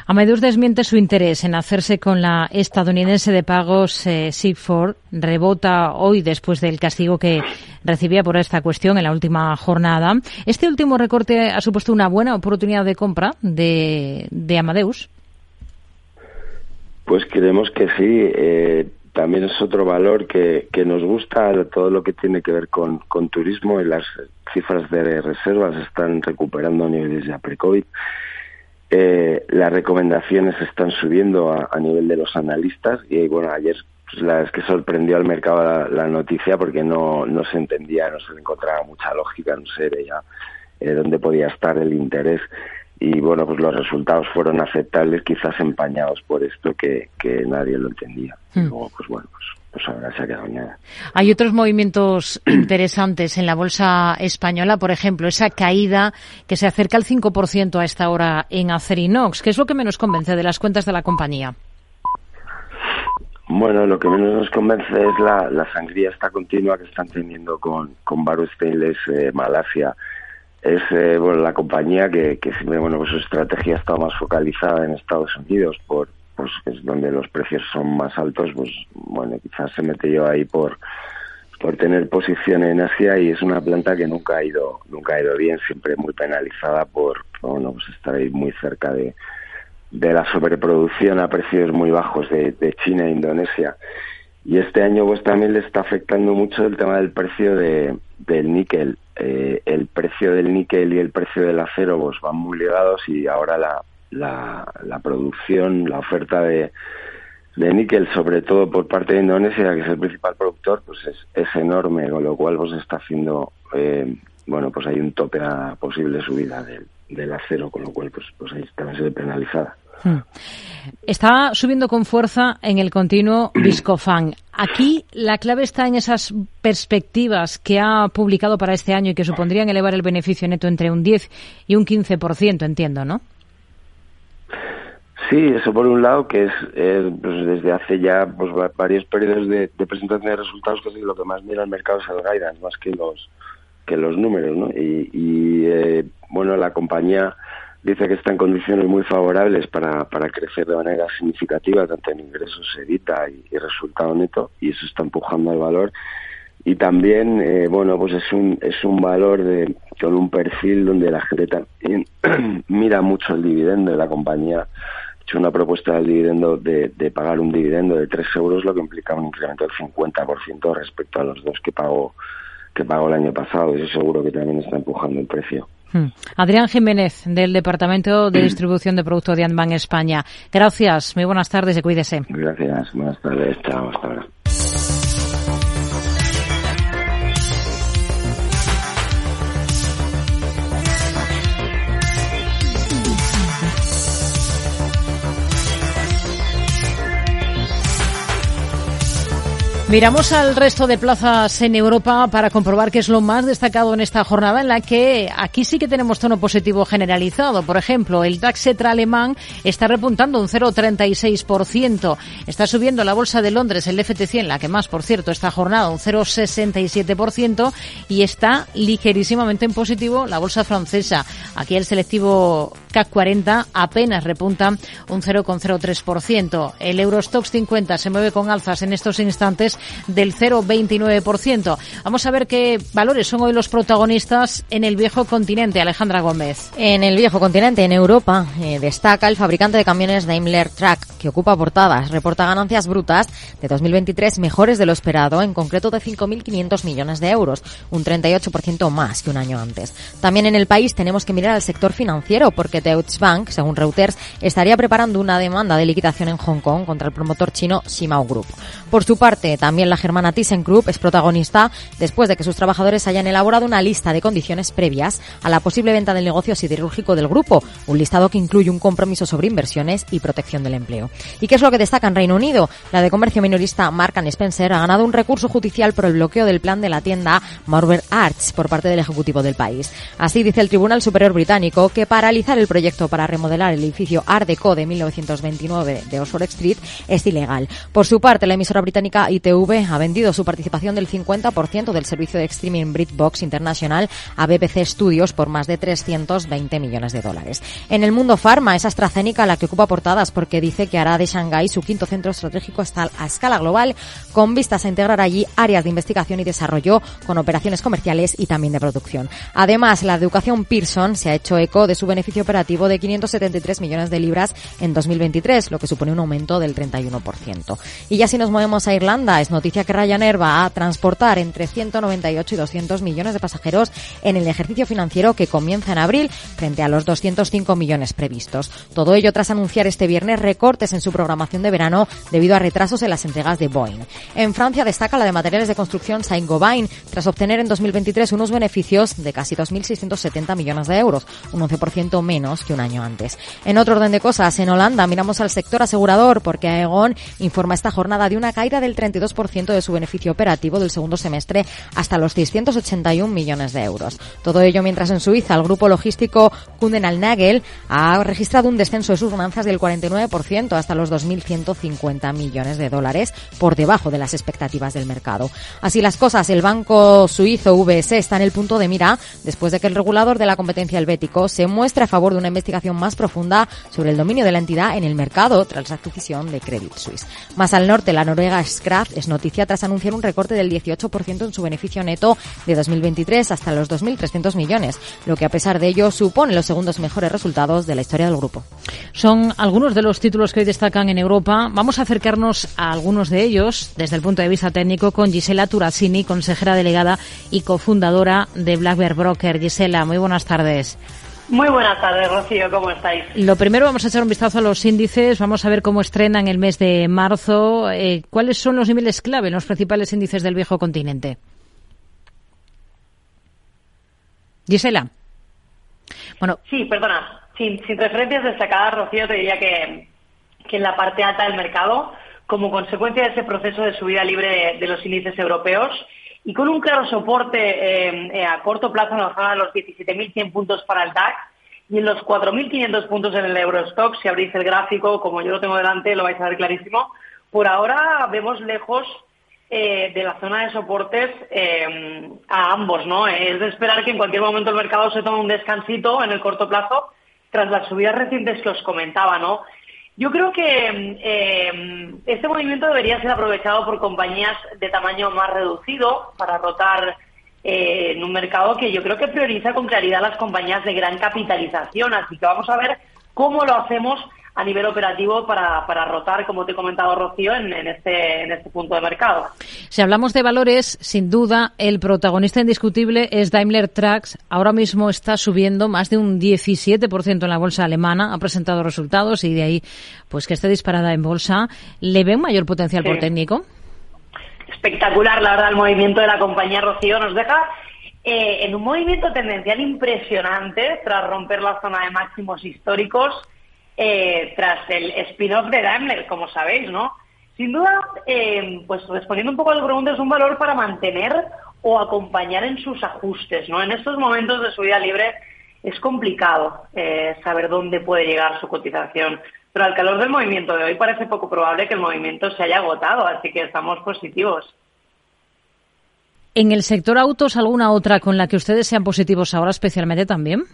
Amadeus desmiente su interés en hacerse con la estadounidense de pagos eh, Sigford. Rebota hoy después del castigo que recibía por esta cuestión en la última jornada. ¿Este último recorte ha supuesto una buena oportunidad de compra de, de Amadeus? Pues creemos que sí. Eh, también es otro valor que, que, nos gusta todo lo que tiene que ver con, con turismo y las cifras de reservas están recuperando a niveles ya pre-COVID. Eh, las recomendaciones están subiendo a, nivel de los analistas y bueno, ayer pues, la es que sorprendió al mercado la, noticia porque no, no se entendía, no se le encontraba mucha lógica, no se veía eh, dónde podía estar el interés y bueno, pues los resultados fueron aceptables, quizás empañados por esto que, que nadie lo entendía. Y hmm. luego, pues bueno, pues, pues ahora se ha quedado nada. Hay otros movimientos (clears throat) interesantes en la bolsa española, por ejemplo, esa caída que se acerca al 5% a esta hora en Acerinox. ¿Qué es lo que menos convence de las cuentas de la compañía? Bueno, lo que menos nos convence es la, la sangría esta continua que están teniendo con, con Baru Stainless eh, Malasia es eh, bueno la compañía que, que siempre bueno pues su estrategia estado más focalizada en Estados Unidos por pues es donde los precios son más altos pues bueno quizás se mete yo ahí por por tener posición en Asia y es una planta que nunca ha ido nunca ha ido bien siempre muy penalizada por bueno pues estar ahí muy cerca de de la sobreproducción a precios muy bajos de, de China e Indonesia y este año también le está afectando mucho el tema del precio de, del níquel eh, el precio del níquel y el precio del acero pues, van muy ligados y ahora la, la, producción, la oferta de, de níquel, sobre todo por parte de Indonesia, que es el principal productor, pues es, es enorme, con lo cual pues está haciendo, eh, bueno, pues hay un tope a posible subida del, del acero, con lo cual pues, pues ahí está penalizada. Hmm. Está subiendo con fuerza en el continuo (clears throat) Viscofan. Aquí la clave está en esas perspectivas que ha publicado para este año y que supondrían elevar el beneficio neto entre un 10 y un 15%, entiendo, ¿no? Sí, eso por un lado, que es pues desde hace ya pues, varios periodos de, presentación de resultados, que es lo que más mira el mercado es el guidance, más que los que los números, ¿no? Y, eh, bueno, la compañía dice que está en condiciones muy favorables para, para crecer de manera significativa, tanto en ingresos, evita y, resultado neto, y eso está empujando al valor. Y también, eh, bueno, pues es un, es un valor de, con un perfil donde la gente (clears throat) también mira mucho el dividendo de la compañía. Hecho una propuesta del dividendo de, de pagar un dividendo de 3 euros, lo que implica un incremento del 50% respecto a los dos que pagó, que pagó el año pasado. Eso seguro que también está empujando el precio. Hmm. Adrián Jiménez, del Departamento de (clears throat) Distribución de Productos de Anban España. Gracias, muy buenas tardes y cuídese. Gracias, buenas tardes, chao, hasta ahora. Miramos al resto de plazas en Europa para comprobar qué es lo más destacado en esta jornada en la que aquí sí que tenemos tono positivo generalizado. Por ejemplo, el DAX alemán está repuntando un 0,36%. Está subiendo la bolsa de Londres, el FT100, la que más, por cierto, esta jornada un 0,67% y está ligerísimamente en positivo la bolsa francesa. Aquí el selectivo CAC 40 apenas repunta un 0,03%. El Eurostox 50 se mueve con alzas en estos instantes del 0,29%. Vamos a ver qué valores son hoy los protagonistas en el viejo continente. Alejandra Gómez. En el viejo continente, en Europa, eh, destaca el fabricante de camiones Daimler Truck, que ocupa portadas. Reporta ganancias brutas de 2023 mejores de lo esperado, en concreto de 5.500 millones de euros, un 38% más que un año antes. También en el país tenemos que mirar al sector financiero, porque Deutsche Bank, según Reuters, estaría preparando una demanda de liquidación en Hong Kong contra el promotor chino Shimao Group. Por su parte, también la germana ThyssenKrupp es protagonista después de que sus trabajadores hayan elaborado una lista de condiciones previas a la posible venta del negocio siderúrgico del grupo, un listado que incluye un compromiso sobre inversiones y protección del empleo. ¿Y qué es lo que destaca en Reino Unido? La de comercio minorista Mark Spencer ha ganado un recurso judicial por el bloqueo del plan de la tienda Marble Arts por parte del Ejecutivo del país. Así dice el Tribunal Superior Británico que paralizar el el proyecto para remodelar el edificio Art Deco de 1929 de Oxford Street es ilegal. Por su parte, la emisora británica ITV ha vendido su participación del 50% del servicio de streaming BritBox International a BBC Studios por más de 320 millones de dólares. En el mundo farma es AstraZeneca la que ocupa portadas porque dice que hará de Shanghái su quinto centro estratégico a escala global con vistas a integrar allí áreas de investigación y desarrollo con operaciones comerciales y también de producción. Además, la educación Pearson se ha hecho eco de su beneficio de 573 millones de libras en 2023, lo que supone un aumento del 31%. Y ya si nos movemos a Irlanda, es noticia que Ryanair va a transportar entre 198 y 200 millones de pasajeros en el ejercicio financiero que comienza en abril frente a los 205 millones previstos. Todo ello tras anunciar este viernes recortes en su programación de verano debido a retrasos en las entregas de Boeing. En Francia destaca la de materiales de construcción Saint-Gobain tras obtener en 2023 unos beneficios de casi 2.670 millones de euros, un 11% menos que un año antes. En otro orden de cosas, en Holanda miramos al sector asegurador porque Aegon informa esta jornada de una caída del 32% de su beneficio operativo del segundo semestre hasta los 681 millones de euros. Todo ello mientras en Suiza el grupo logístico Kundenal Nagel ha registrado un descenso de sus ganancias del 49% hasta los 2.150 millones de dólares, por debajo de las expectativas del mercado. Así las cosas, el banco suizo VS está en el punto de mira después de que el regulador de la competencia helvético se muestre a favor de una investigación más profunda sobre el dominio de la entidad en el mercado tras la adquisición de Credit Suisse. Más al norte, la noruega Skraft es noticia tras anunciar un recorte del 18% en su beneficio neto de 2023 hasta los 2.300 millones, lo que a pesar de ello supone los segundos mejores resultados de la historia del grupo. Son algunos de los títulos que hoy destacan en Europa. Vamos a acercarnos a algunos de ellos desde el punto de vista técnico con Gisela Turasini, consejera delegada y cofundadora de Black Bear Broker. Gisela, muy buenas tardes. Muy buenas tardes, Rocío, ¿cómo estáis? Lo primero vamos a echar un vistazo a los índices, vamos a ver cómo estrenan el mes de marzo. Eh, ¿Cuáles son los niveles clave en los principales índices del viejo continente? Gisela. Bueno. Sí, perdona. Sin, referencias destacadas, Rocío, te diría que, en la parte alta del mercado, como consecuencia de ese proceso de subida libre de, los índices europeos y con un claro soporte eh, eh, a corto plazo en la zona de los 17.100 puntos para el DAX y en los 4.500 puntos en el Eurostock, si abrís el gráfico, como yo lo tengo delante, lo vais a ver clarísimo. Por ahora vemos lejos eh, de la zona de soportes a ambos, ¿no? Es de esperar que en cualquier momento el mercado se tome un descansito en el corto plazo tras las subidas recientes que os comentaba, ¿no? Yo creo que eh, este movimiento debería ser aprovechado por compañías de tamaño más reducido para rotar eh, en un mercado que yo creo que prioriza con claridad las compañías de gran capitalización. Así que vamos a ver cómo lo hacemos a nivel operativo para, para rotar, como te he comentado, Rocío, en, este, en este punto de mercado. Si hablamos de valores, sin duda, el protagonista indiscutible es Daimler Trucks. Ahora mismo está subiendo más de un 17% en la bolsa alemana. Ha presentado resultados y de ahí pues que esté disparada en bolsa. ¿Le ve un mayor potencial por técnico? Espectacular, la verdad, el movimiento de la compañía Rocío. Nos deja eh, en un movimiento tendencial impresionante tras romper la zona de máximos históricos eh, tras el spin-off de Daimler, como sabéis, ¿no? Sin duda, eh, pues respondiendo un poco a la pregunta, es un valor para mantener o acompañar en sus ajustes, ¿no? En estos momentos de subida libre es complicado eh, saber dónde puede llegar su cotización, pero al calor del movimiento de hoy parece poco probable que el movimiento se haya agotado, así que estamos positivos. ¿En el sector autos alguna otra con la que ustedes sean positivos ahora especialmente también?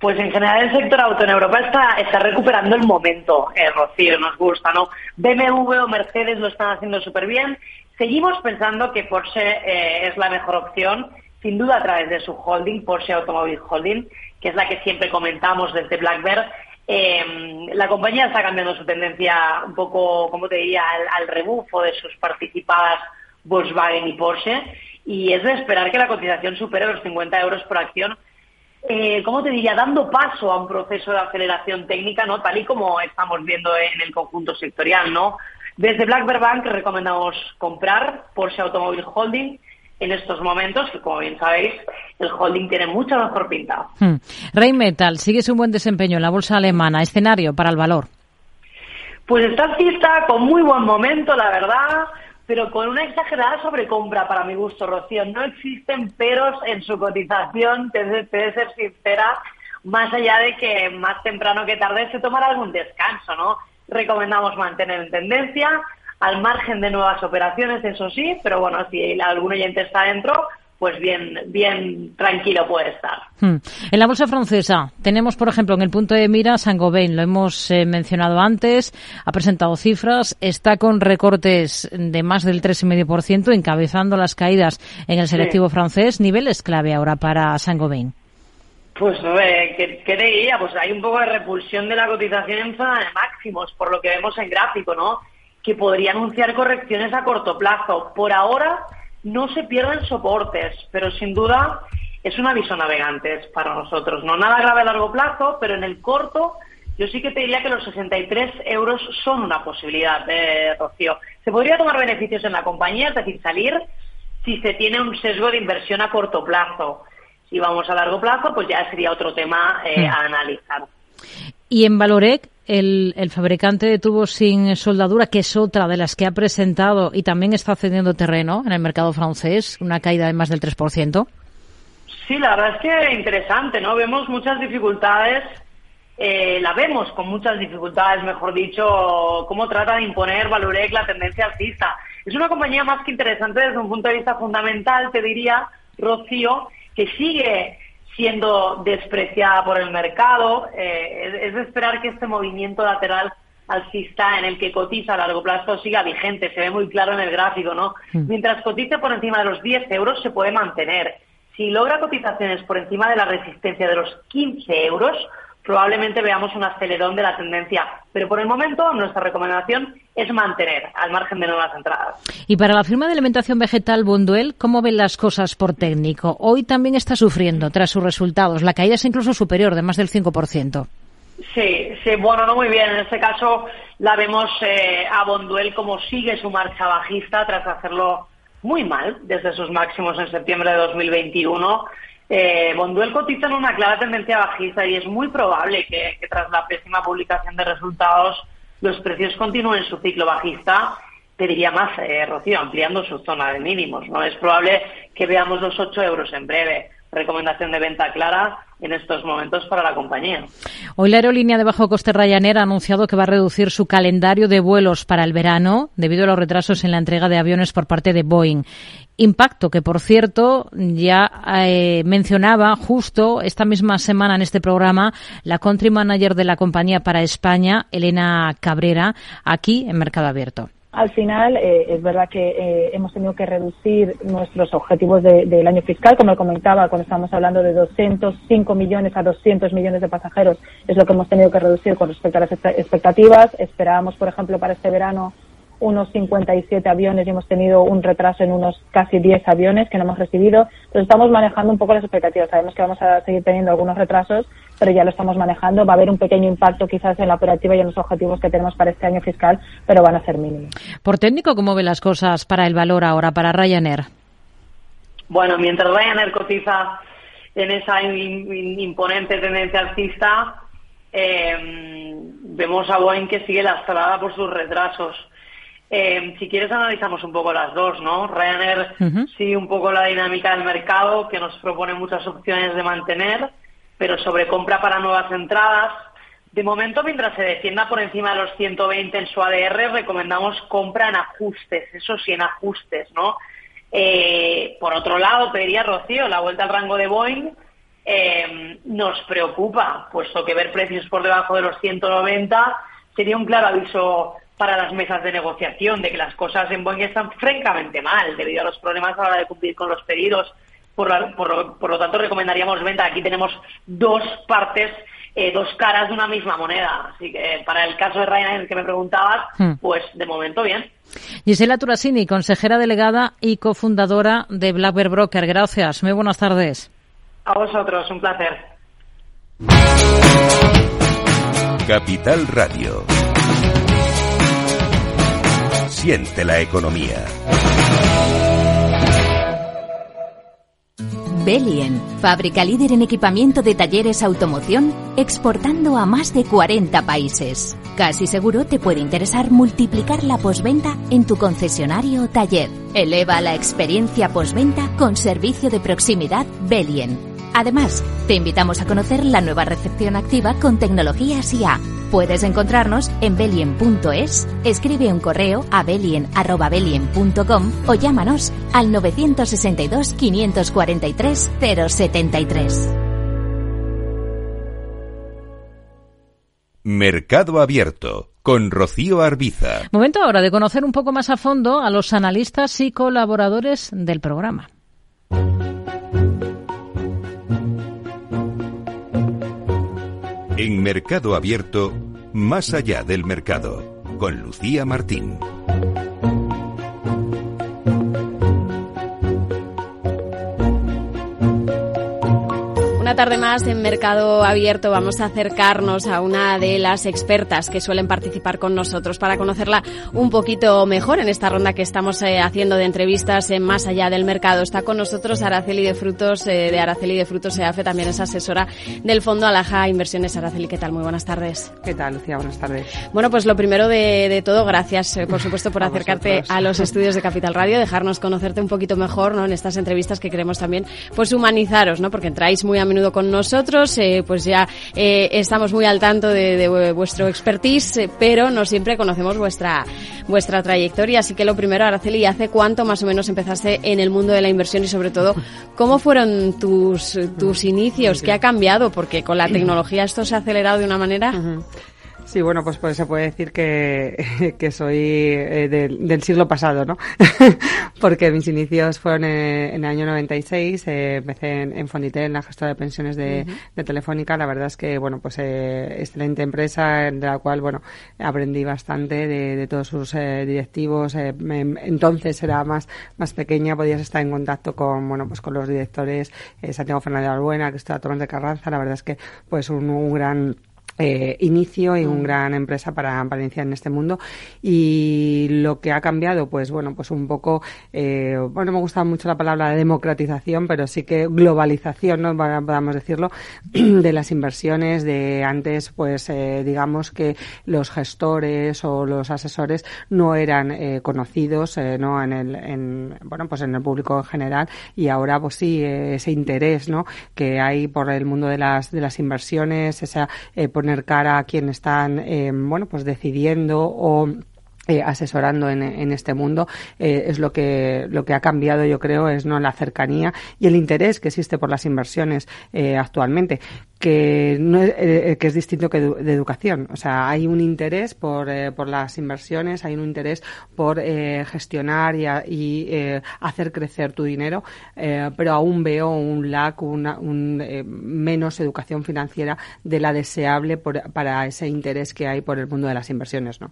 Pues en general el sector auto en Europa está, está recuperando el momento, eh, Rocío, nos gusta, ¿no? BMW o Mercedes lo están haciendo súper bien. Seguimos pensando que Porsche eh, es la mejor opción, sin duda a través de su holding, Porsche Automobile Holding, que es la que siempre comentamos desde Black Bear. Eh, la compañía está cambiando su tendencia un poco, como te diría, al, al rebufo de sus participadas Volkswagen y Porsche, y es de esperar que la cotización supere los 50 euros por acción eh, ¿cómo te diría?, dando paso a un proceso de aceleración técnica, ¿no? Tal y como estamos viendo en el conjunto sectorial, ¿no? Desde Black Bear Bank recomendamos comprar Porsche Automobile Holding en estos momentos, que como bien sabéis, el holding tiene mucha mejor pinta. Hmm. Metal sigue su buen desempeño en la bolsa alemana. Escenario para el valor. Pues está alcista con muy buen momento, la verdad pero con una exagerada sobrecompra para mi gusto, Rocío. No existen peros en su cotización, te, de ser sincera. más allá de que más temprano que tarde se tomará algún descanso, ¿no? Recomendamos mantener en tendencia, al margen de nuevas operaciones, eso sí, pero bueno, si algún oyente está dentro, pues bien, bien tranquilo puede estar. Hmm. En la bolsa francesa tenemos, por ejemplo, en el punto de mira Saint-Gobain, lo hemos eh, mencionado antes, ha presentado cifras, está con recortes de más del 3,5%, encabezando las caídas en el selectivo francés. Niveles clave ahora para Saint-Gobain. Pues, eh, ¿qué, ¿qué, te diría? Pues hay un poco de repulsión de la cotización en zona de máximos, por lo que vemos en gráfico, ¿no? Que podría anunciar correcciones a corto plazo. Por ahora no se pierden soportes, pero sin duda es un aviso navegantes para nosotros. No nada grave a largo plazo, pero en el corto yo sí que te diría que los 63 euros son una posibilidad, de Rocío. Se podría tomar beneficios en la compañía, es decir, salir si se tiene un sesgo de inversión a corto plazo. Si vamos a largo plazo, pues ya sería otro tema eh, a analizar. Y en Valorec, el, fabricante de tubos sin soldadura, que es otra de las que ha presentado y también está cediendo terreno en el mercado francés, una caída de más del 3%. Sí, la verdad es que interesante, ¿no? Vemos muchas dificultades, eh, la vemos con muchas dificultades, mejor dicho, cómo trata de imponer Valorec la tendencia alcista. Es una compañía más que interesante desde un punto de vista fundamental, te diría, Rocío, que sigue siendo despreciada por el mercado. Eh, es, de esperar que este movimiento lateral alcista en el que cotiza a largo plazo siga vigente. Se ve muy claro en el gráfico, ¿no? Mm. Mientras cotice por encima de los 10 euros se puede mantener. Si logra cotizaciones por encima de la resistencia de los 15 euros, probablemente veamos un acelerón de la tendencia. Pero por el momento nuestra recomendación es mantener al margen de nuevas entradas. Y para la firma de alimentación vegetal Bonduel, ¿cómo ven las cosas por técnico? Hoy también está sufriendo tras sus resultados. La caída es incluso superior, de más del 5%. Sí, sí, bueno, no muy bien. En este caso la vemos eh, a Bonduel como sigue su marcha bajista tras hacerlo muy mal desde sus máximos en septiembre de 2021. Eh, Bonduel cotiza en una clara tendencia bajista y es muy probable que, tras la pésima publicación de resultados los precios continúen su ciclo bajista. Te diría más, eh, Rocío, ampliando su zona de mínimos. No es probable que veamos los 8 euros en breve. Recomendación de venta clara en estos momentos para la compañía. Hoy la aerolínea de bajo coste Ryanair ha anunciado que va a reducir su calendario de vuelos para el verano debido a los retrasos en la entrega de aviones por parte de Boeing. Impacto que, por cierto, ya eh, mencionaba justo esta misma semana en este programa la country manager de la compañía para España, Elena Cabrera, aquí en Mercado Abierto. Al final, eh, es verdad que eh, hemos tenido que reducir nuestros objetivos del año fiscal, como comentaba, cuando estamos hablando de 205 millones a 200 millones de pasajeros, es lo que hemos tenido que reducir con respecto a las expectativas. Esperábamos, por ejemplo, para este verano unos 57 aviones y hemos tenido un retraso en unos casi 10 aviones que no hemos recibido. Entonces estamos manejando un poco las expectativas. Sabemos que vamos a seguir teniendo algunos retrasos, pero ya lo estamos manejando. Va a haber un pequeño impacto quizás en la operativa y en los objetivos que tenemos para este año fiscal, pero van a ser mínimos. Por técnico, ¿cómo ve las cosas para el valor ahora, para Ryanair? Bueno, mientras Ryanair cotiza en esa imponente tendencia alcista, eh, vemos a Boeing que sigue lastrada por sus retrasos. Eh, si quieres analizamos un poco las dos, ¿no? Ryanair sigue un poco la dinámica del mercado que nos propone muchas opciones de mantener, pero sobre compra para nuevas entradas. De momento, mientras se defienda por encima de los 120 en su ADR, recomendamos compra en ajustes, eso sí, en ajustes, ¿no? Eh, por otro lado, pediría Rocío, la vuelta al rango de Boeing eh, nos preocupa, puesto que ver precios por debajo de los 190 sería un claro aviso para las mesas de negociación de que las cosas en Boeing están francamente mal debido a los problemas a la hora de cumplir con los pedidos. Por, lo, tanto, recomendaríamos venta. Aquí tenemos dos partes, eh, dos caras de una misma moneda. Así que para el caso de Ryanair que me preguntabas, hmm. pues de momento bien. Gisela Turasini, consejera delegada y cofundadora de Black Bear Broker. Gracias. Muy buenas tardes. A vosotros, un placer. Capital Radio. Siente la economía. Belien, fábrica líder en equipamiento de talleres automoción, exportando a más de 40 países. Casi seguro te puede interesar multiplicar la posventa en tu concesionario o taller. Eleva la experiencia posventa con servicio de proximidad Belien. Además, te invitamos a conocer la nueva recepción activa con tecnologías IA. Puedes encontrarnos en belien.es, escribe un correo a belien.com o llámanos al 962 543 073. Mercado Abierto con Rocío Arbiza. Momento ahora de conocer un poco más a fondo a los analistas y colaboradores del programa. En Mercado Abierto, más allá del mercado, con Lucía Martín. Tarde más en Mercado Abierto vamos a acercarnos a una de las expertas que suelen participar con nosotros para conocerla un poquito mejor en esta ronda que estamos eh, haciendo de entrevistas en Más Allá del Mercado. Está con nosotros Araceli de Frutos, eh, de Araceli de Frutos EAFE, también es asesora del Fondo Alaja Inversiones. Araceli, ¿qué tal? Muy buenas tardes. ¿Qué tal, Lucía? Buenas tardes. Bueno, pues lo primero de, todo, gracias, eh, por supuesto, por acercarte a los estudios de Capital Radio, dejarnos conocerte un poquito mejor ¿no? en estas entrevistas que queremos también pues humanizaros, ¿no? porque entráis muy a menudo con nosotros, eh, pues ya eh, estamos muy al tanto de, vuestro expertise, eh, pero no siempre conocemos vuestra vuestra trayectoria. Así que lo primero, Araceli, ¿hace cuánto más o menos empezaste en el mundo de la inversión y sobre todo cómo fueron tus, tus inicios? ¿Qué ha cambiado? Porque con la tecnología esto se ha acelerado de una manera. Sí, bueno, pues, pues se puede decir que, (laughs) que soy eh, del siglo pasado, ¿no? (laughs) Porque mis inicios fueron en, el año 96, eh, empecé en, en Fonditel, en la gestora de pensiones de, de, Telefónica. La verdad es que, bueno, pues eh, excelente empresa, de la cual, bueno, aprendí bastante de, de todos sus eh, directivos. Eh, entonces era más, más pequeña, podías estar en contacto con, bueno, pues con los directores, Santiago Fernández Albuena, que está Torres de Carranza. La verdad es que, pues un, un gran eh, inicio y una mm. gran empresa para, para, iniciar en este mundo. Y lo que ha cambiado, pues bueno, pues un poco, eh, bueno, me gusta mucho la palabra democratización, pero sí que globalización, ¿no? Podamos decirlo, (clears throat) de las inversiones, de antes, pues eh, digamos que los gestores o los asesores no eran eh, conocidos, eh, ¿no? En el, en, bueno, pues en el público en general y ahora, pues sí, ese interés, ¿no? Que hay por el mundo de las, de las inversiones, esa, por cara a quien están, eh, bueno, pues decidiendo o eh, asesorando en, en, este mundo eh, es lo que lo que ha cambiado yo creo es no la cercanía y el interés que existe por las inversiones eh, actualmente que no es, eh, que es distinto que de educación. O sea hay un interés por, eh, por las inversiones hay un interés por gestionar y, hacer crecer tu dinero pero aún veo un lag una, un menos educación financiera de la deseable por, para ese interés que hay por el mundo de las inversiones no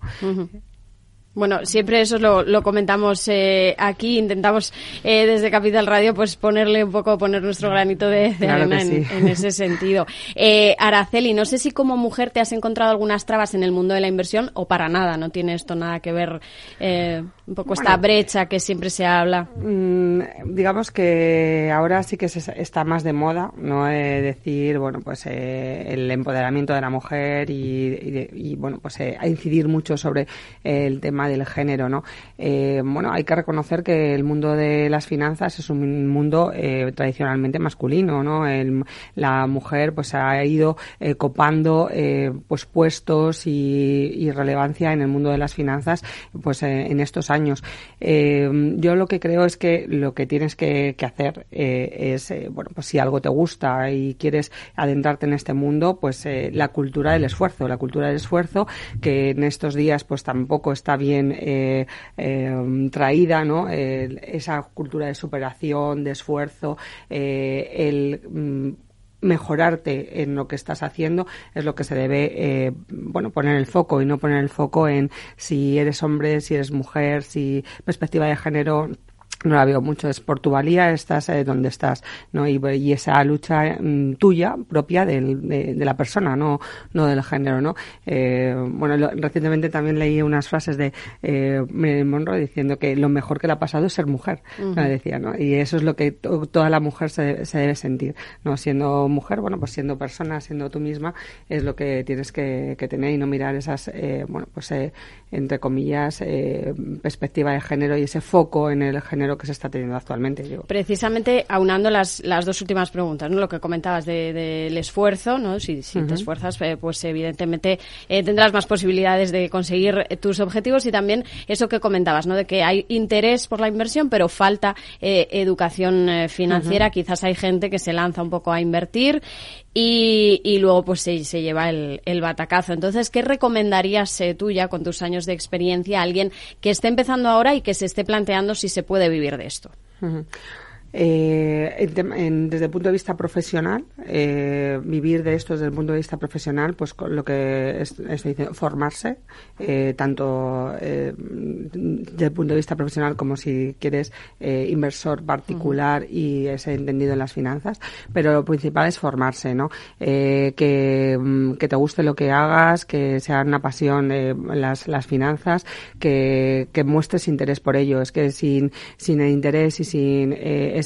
bueno, siempre eso lo, lo comentamos eh, aquí, intentamos eh, desde Capital Radio pues ponerle un poco, poner nuestro granito de, arena en, ese sentido. Eh, Araceli, no sé si como mujer te has encontrado algunas trabas en el mundo de la inversión o para nada, no tiene esto nada que ver eh, un poco esta brecha que siempre se habla. Mm, digamos que ahora sí que se, está más de moda, no decir, bueno, pues el empoderamiento de la mujer y, y bueno, pues a incidir mucho sobre el tema del género, ¿no? Eh, bueno, hay que reconocer que el mundo de las finanzas es un mundo eh, tradicionalmente masculino, ¿no? la mujer pues ha ido eh, copando pues puestos y, relevancia en el mundo de las finanzas pues en estos años. yo lo que creo es que lo que tienes que, hacer es, bueno, pues si algo te gusta y quieres adentrarte en este mundo, pues la cultura del esfuerzo, la cultura del esfuerzo que en estos días pues tampoco está bien eh, eh, traída, ¿no? esa cultura de superación, de esfuerzo, eh, el mm, mejorarte en lo que estás haciendo es lo que se debe bueno poner el foco y no poner el foco en si eres hombre si eres mujer si perspectiva de género no la veo mucho, es por tu valía, estás eh, donde estás, ¿no? Y, y esa lucha mm, tuya, propia del, de, de, la persona, no, no del género, ¿no? Eh, bueno, recientemente también leí unas frases de eh, Monroe diciendo que lo mejor que le ha pasado es ser mujer, decía, ¿no? Y eso es lo que toda la mujer se, se, debe sentir, ¿no? Siendo mujer, bueno, pues siendo persona, siendo tú misma, es lo que tienes que, que tener y no mirar esas, eh, bueno, pues eh, entre comillas, eh, perspectiva de género y ese foco en el género dinero que se está teniendo actualmente. Precisamente aunando las, las dos últimas preguntas, ¿no? lo que comentabas del esfuerzo, ¿no? si, si te esfuerzas, eh, pues evidentemente eh, tendrás más posibilidades de conseguir tus objetivos y también eso que comentabas, ¿no? de que hay interés por la inversión, pero falta educación financiera. Quizás hay gente que se lanza un poco a invertir y, y luego pues se, se lleva el, el, batacazo. Entonces, ¿qué recomendarías tú ya con tus años de experiencia a alguien que esté empezando ahora y que se esté planteando si se puede vivir de esto? Eh, desde el punto de vista profesional, eh, vivir de esto desde el punto de vista profesional, pues lo que diciendo, formarse, eh, tanto desde el punto de vista profesional como si quieres inversor particular y ese entendido en las finanzas, pero lo principal es formarse, ¿no? Que, mm, que, te guste lo que hagas, que sea una pasión las, las finanzas, que, que muestres interés por ello. Es que sin, sin el interés y sin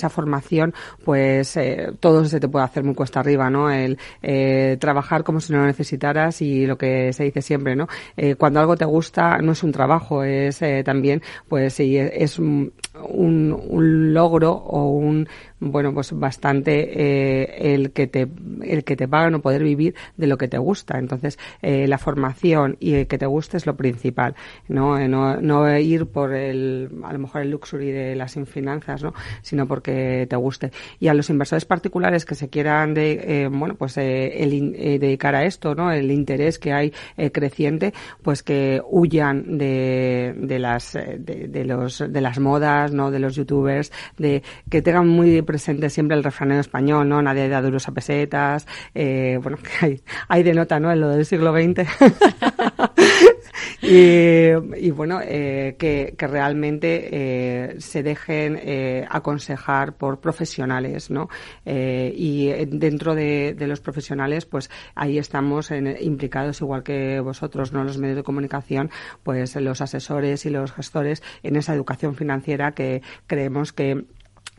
esa formación, pues eh, todo se te puede hacer muy cuesta arriba, ¿no? El eh, trabajar como si no lo necesitaras y lo que se dice siempre, ¿no? Eh, cuando algo te gusta no es un trabajo, es también, pues sí, es un, un logro o un, bueno, pues bastante eh, el que te el que te paga no poder vivir de lo que te gusta. Entonces, eh, la formación y el que te guste es lo principal, ¿no? Eh, no, no ir por el, a lo mejor el luxury de las finanzas, ¿no? Sino porque te guste. Y a los inversores particulares que se quieran de, bueno, pues el, dedicar a esto, ¿no? El interés que hay creciente, pues que huyan de, de las, de, de, los, de las modas, ¿no? De los youtubers, de que tengan muy presente siempre el refranero español, ¿no? Nadie da duros a pesetas, eh, bueno, que (laughs) hay, hay de nota, ¿no? En lo del siglo XX. (laughs) y, bueno, eh, que, que, realmente eh, se dejen eh, aconsejar por profesionales, ¿no? Eh, y dentro de, de, los profesionales, pues ahí estamos en, implicados, igual que vosotros, ¿no? Los medios de comunicación, pues los asesores y los gestores en esa educación financiera que creemos que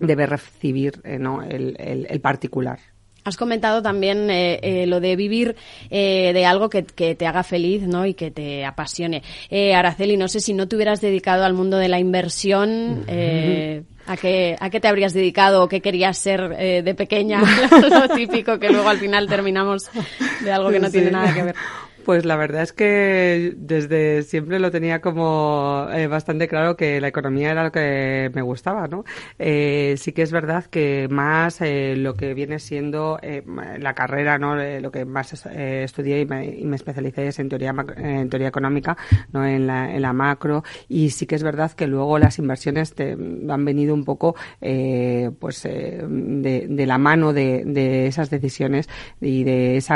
debe recibir eh, ¿no? el, el, particular. Has comentado también eh, eh, lo de vivir eh, de algo que, que, te haga feliz ¿no? y que te apasione. Eh, Araceli, no sé si no te hubieras dedicado al mundo de la inversión, ¿a, qué, ¿a qué te habrías dedicado o qué querías ser de pequeña? (laughs) lo típico que luego al final terminamos de algo que no tiene nada que ver. Pues la verdad es que desde siempre lo tenía como eh, bastante claro que la economía era lo que me gustaba, ¿no? Eh, sí que es verdad que más eh, lo que viene siendo eh, la carrera, ¿no? Eh, lo que más estudié y me, y me, especialicé es en teoría en teoría económica, no en la, en la macro y sí que es verdad que luego las inversiones te, han venido un poco pues de, de, la mano de, esas decisiones y de ese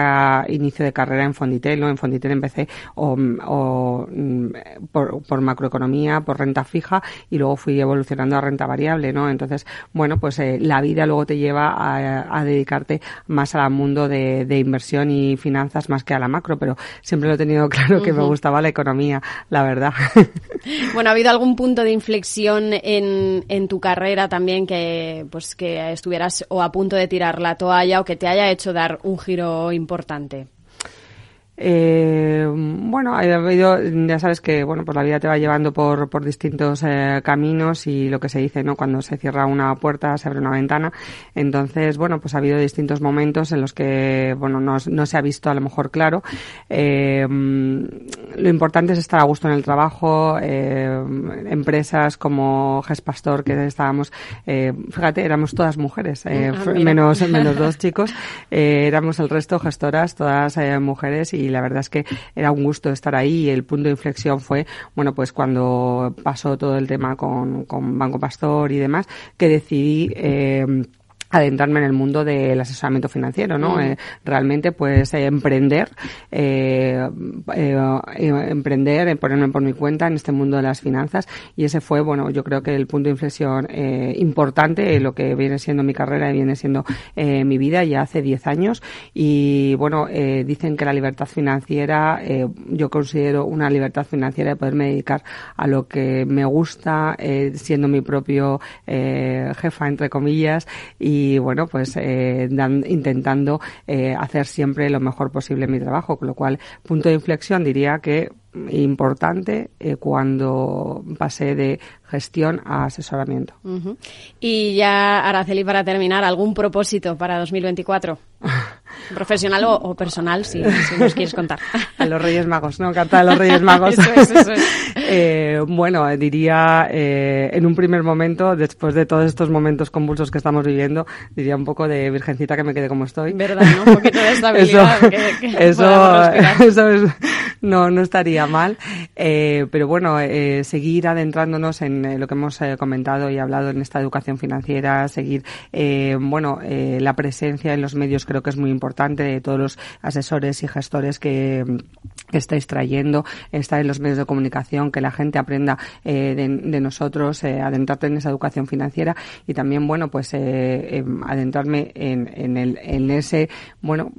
inicio de carrera en Fonditel. En Fonditel empecé o, o mm, por, por, macroeconomía, por renta fija y luego fui evolucionando a renta variable, ¿no? Entonces, bueno, pues eh, la vida luego te lleva a, a dedicarte más al mundo de, de, inversión y finanzas más que a la macro, pero siempre lo he tenido (laughs) claro que uh -huh. me gustaba la economía, la verdad. (laughs) Bueno, ¿ha habido algún punto de inflexión en, en tu carrera también que, pues, que estuvieras o a punto de tirar la toalla o que te haya hecho dar un giro importante? Eh, bueno, ha habido, ya sabes que, bueno, pues la vida te va llevando por, por distintos eh, caminos y lo que se dice, ¿no? Cuando se cierra una puerta, se abre una ventana. Entonces, bueno, pues ha habido distintos momentos en los que, bueno, no, no se ha visto a lo mejor claro. Eh, lo importante es estar a gusto en el trabajo. Eh, empresas como Gespastor, que estábamos, eh, fíjate, éramos todas mujeres, ah, menos, menos dos (laughs) chicos. éramos el resto gestoras, todas mujeres y y la verdad es que era un gusto estar ahí y el punto de inflexión fue, bueno, pues cuando pasó todo el tema con, con Banco Pastor y demás, que decidí eh, adentrarme en el mundo del asesoramiento financiero, ¿no? Mm. Eh, realmente, pues, eh, emprender, eh, eh, eh emprender, ponerme por mi cuenta en este mundo de las finanzas y ese fue, bueno, yo creo que el punto de inflexión importante, lo que viene siendo mi carrera y viene siendo mi vida ya hace 10 años y, bueno, dicen que la libertad financiera, yo considero una libertad financiera de poderme dedicar a lo que me gusta, siendo mi propio jefa, entre comillas, y y bueno, pues eh, dan, intentando eh, hacer siempre lo mejor posible mi trabajo, con lo cual punto de inflexión diría que importante eh, cuando pasé de gestión a asesoramiento. Y ya, Araceli, para terminar, ¿algún propósito para 2024? (laughs) Profesional o, personal, si, nos quieres contar. (laughs) A los Reyes Magos, ¿no? Carta de los Reyes (laughs) Magos. (laughs) Eh, bueno, diría eh, en un primer momento, después de todos estos momentos convulsos que estamos viviendo, diría un poco de virgencita que me quede como estoy. ¿Verdad? ¿no? Un poquito de estabilidad. eso, eso, no, no estaría mal. Eh, pero bueno, seguir adentrándonos en lo que hemos comentado y hablado en esta educación financiera, seguir, bueno, la presencia en los medios creo que es muy importante de todos los asesores y gestores que, estáis trayendo, estar en los medios de comunicación, que la gente aprenda eh, de, nosotros, eh, adentrarte en esa educación financiera y también, bueno, pues eh, em, adentrarme en, en, el, en ese, bueno,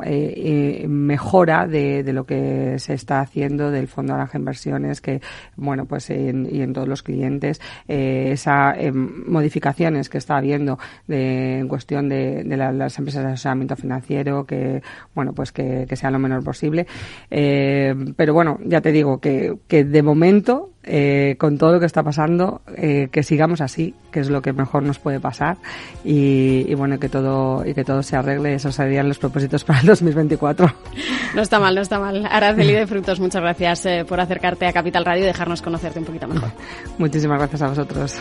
mejora de, lo que se está haciendo del Fondo las Inversiones, que, bueno, pues en, y en todos los clientes, esas modificaciones que está habiendo de, en cuestión de, de las empresas de asesoramiento financiero, que, bueno, pues que, sea lo menor posible. Eh, pero bueno, ya te digo que, que de momento, eh, con todo lo que está pasando, eh, que sigamos así, que es lo que mejor nos puede pasar y, bueno, que todo, y que todo se arregle. Esos serían los propósitos para el 2024. No está mal, no está mal. Araceli de Frutos, muchas gracias por acercarte a Capital Radio y dejarnos conocerte un poquito mejor. Muchísimas gracias a vosotros.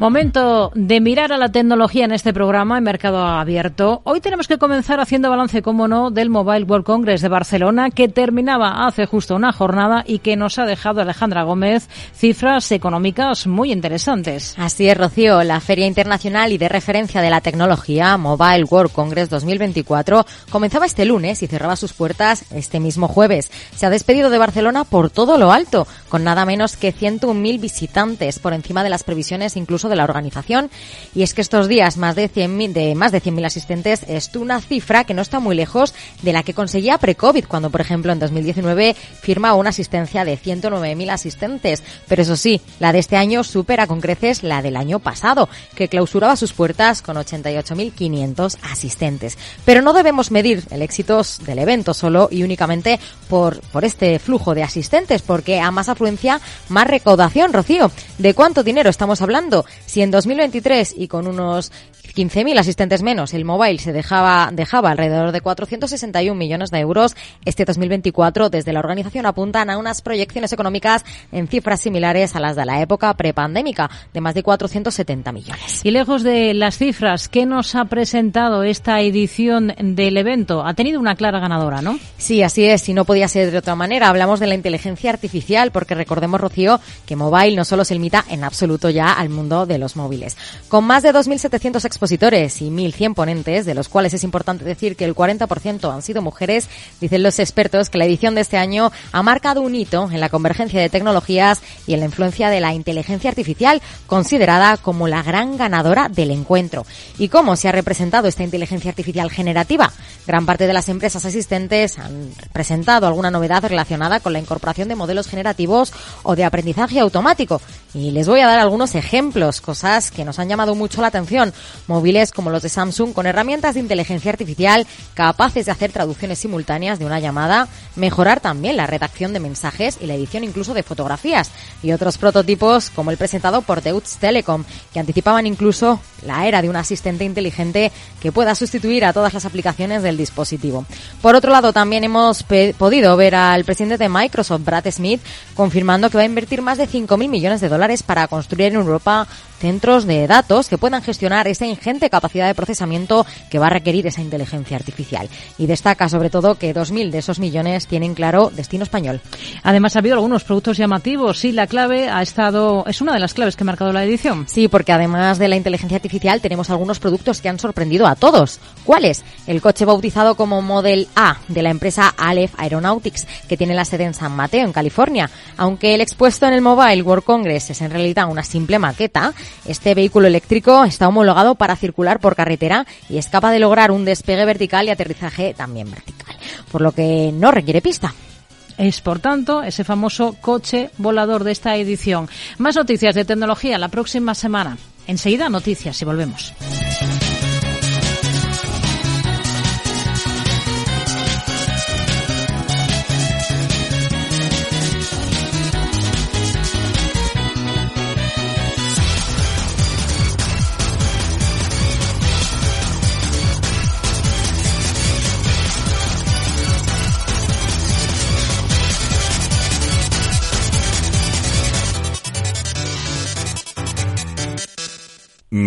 Momento de mirar a la tecnología en este programa en Mercado Abierto. Hoy tenemos que comenzar haciendo balance, como no, del Mobile World Congress de Barcelona, que terminaba hace justo una jornada y que nos ha dejado Alejandra Gómez cifras económicas muy interesantes. Así es, Rocío. La Feria Internacional y de Referencia de la Tecnología, Mobile World Congress 2024, comenzaba este lunes y cerraba sus puertas este mismo jueves. Se ha despedido de Barcelona por todo lo alto, con nada menos que 101.000 visitantes, por encima de las previsiones incluso de la organización. Y es que estos días más de 100.000 de más de 100.000 asistentes es una cifra que no está muy lejos de la que conseguía pre-COVID, cuando por ejemplo en 2019 firma una asistencia de 109.000 asistentes. Pero eso sí, la de este año supera con creces la del año pasado, que clausuraba sus puertas con 88.500 asistentes. Pero no debemos medir el éxito del evento solo y únicamente por, por este flujo de asistentes, porque a más afluencia, más recaudación, Rocío. ¿De cuánto dinero estamos hablando? Si en 2023 y con unos 15.000 asistentes menos, el mobile se dejaba, dejaba alrededor de 461 millones de euros. Este 2024, desde la organización apuntan a unas proyecciones económicas en cifras similares a las de la época prepandémica, de más de 470 millones. Y lejos de las cifras, ¿qué nos ha presentado esta edición del evento? Ha tenido una clara ganadora, ¿no? Sí, así es, y no podía ser de otra manera. Hablamos de la inteligencia artificial, porque recordemos, Rocío, que mobile no solo se limita en absoluto ya al mundo de los móviles. Con más de 2.700 expositores y 1.100 ponentes, de los cuales es importante decir que el 40% han sido mujeres, dicen los expertos que la edición de este año ha marcado un hito en la convergencia de tecnologías y en la influencia de la inteligencia artificial, considerada como la gran ganadora del encuentro. ¿Y cómo se ha representado esta inteligencia artificial generativa? Gran parte de las empresas asistentes han presentado alguna novedad relacionada con la incorporación de modelos generativos o de aprendizaje automático. Y les voy a dar algunos ejemplos, cosas que nos han llamado mucho la atención. Móviles como los de Samsung con herramientas de inteligencia artificial capaces de hacer traducciones simultáneas de una llamada, mejorar también la redacción de mensajes y la edición incluso de fotografías. Y otros prototipos como el presentado por Deutsche Telekom, que anticipaban incluso la era de un asistente inteligente que pueda sustituir a todas las aplicaciones del dispositivo. Por otro lado, también hemos podido ver al presidente de Microsoft, Brad Smith, confirmando que va a invertir más de 5.000 millones de dólares para construir en Europa centros de datos que puedan gestionar esa ingente capacidad de procesamiento que va a requerir esa inteligencia artificial. Y destaca sobre todo que 2.000 de esos millones tienen claro destino español. Además ha habido algunos productos llamativos. Sí, la clave ha estado, es una de las claves que ha marcado la edición. Sí, porque además de la inteligencia artificial tenemos algunos productos que han sorprendido a todos. ¿Cuáles? El coche bautizado como Model A de la empresa Aleph Aeronautics, que tiene la sede en San Mateo, en California. Aunque el expuesto en el Mobile World Congress es en realidad una simple maqueta, este vehículo eléctrico está homologado para circular por carretera y es capaz de lograr un despegue vertical y aterrizaje también vertical, por lo que no requiere pista es, por tanto, ese famoso coche volador de esta edición. Más noticias de tecnología la próxima semana. Enseguida noticias y volvemos.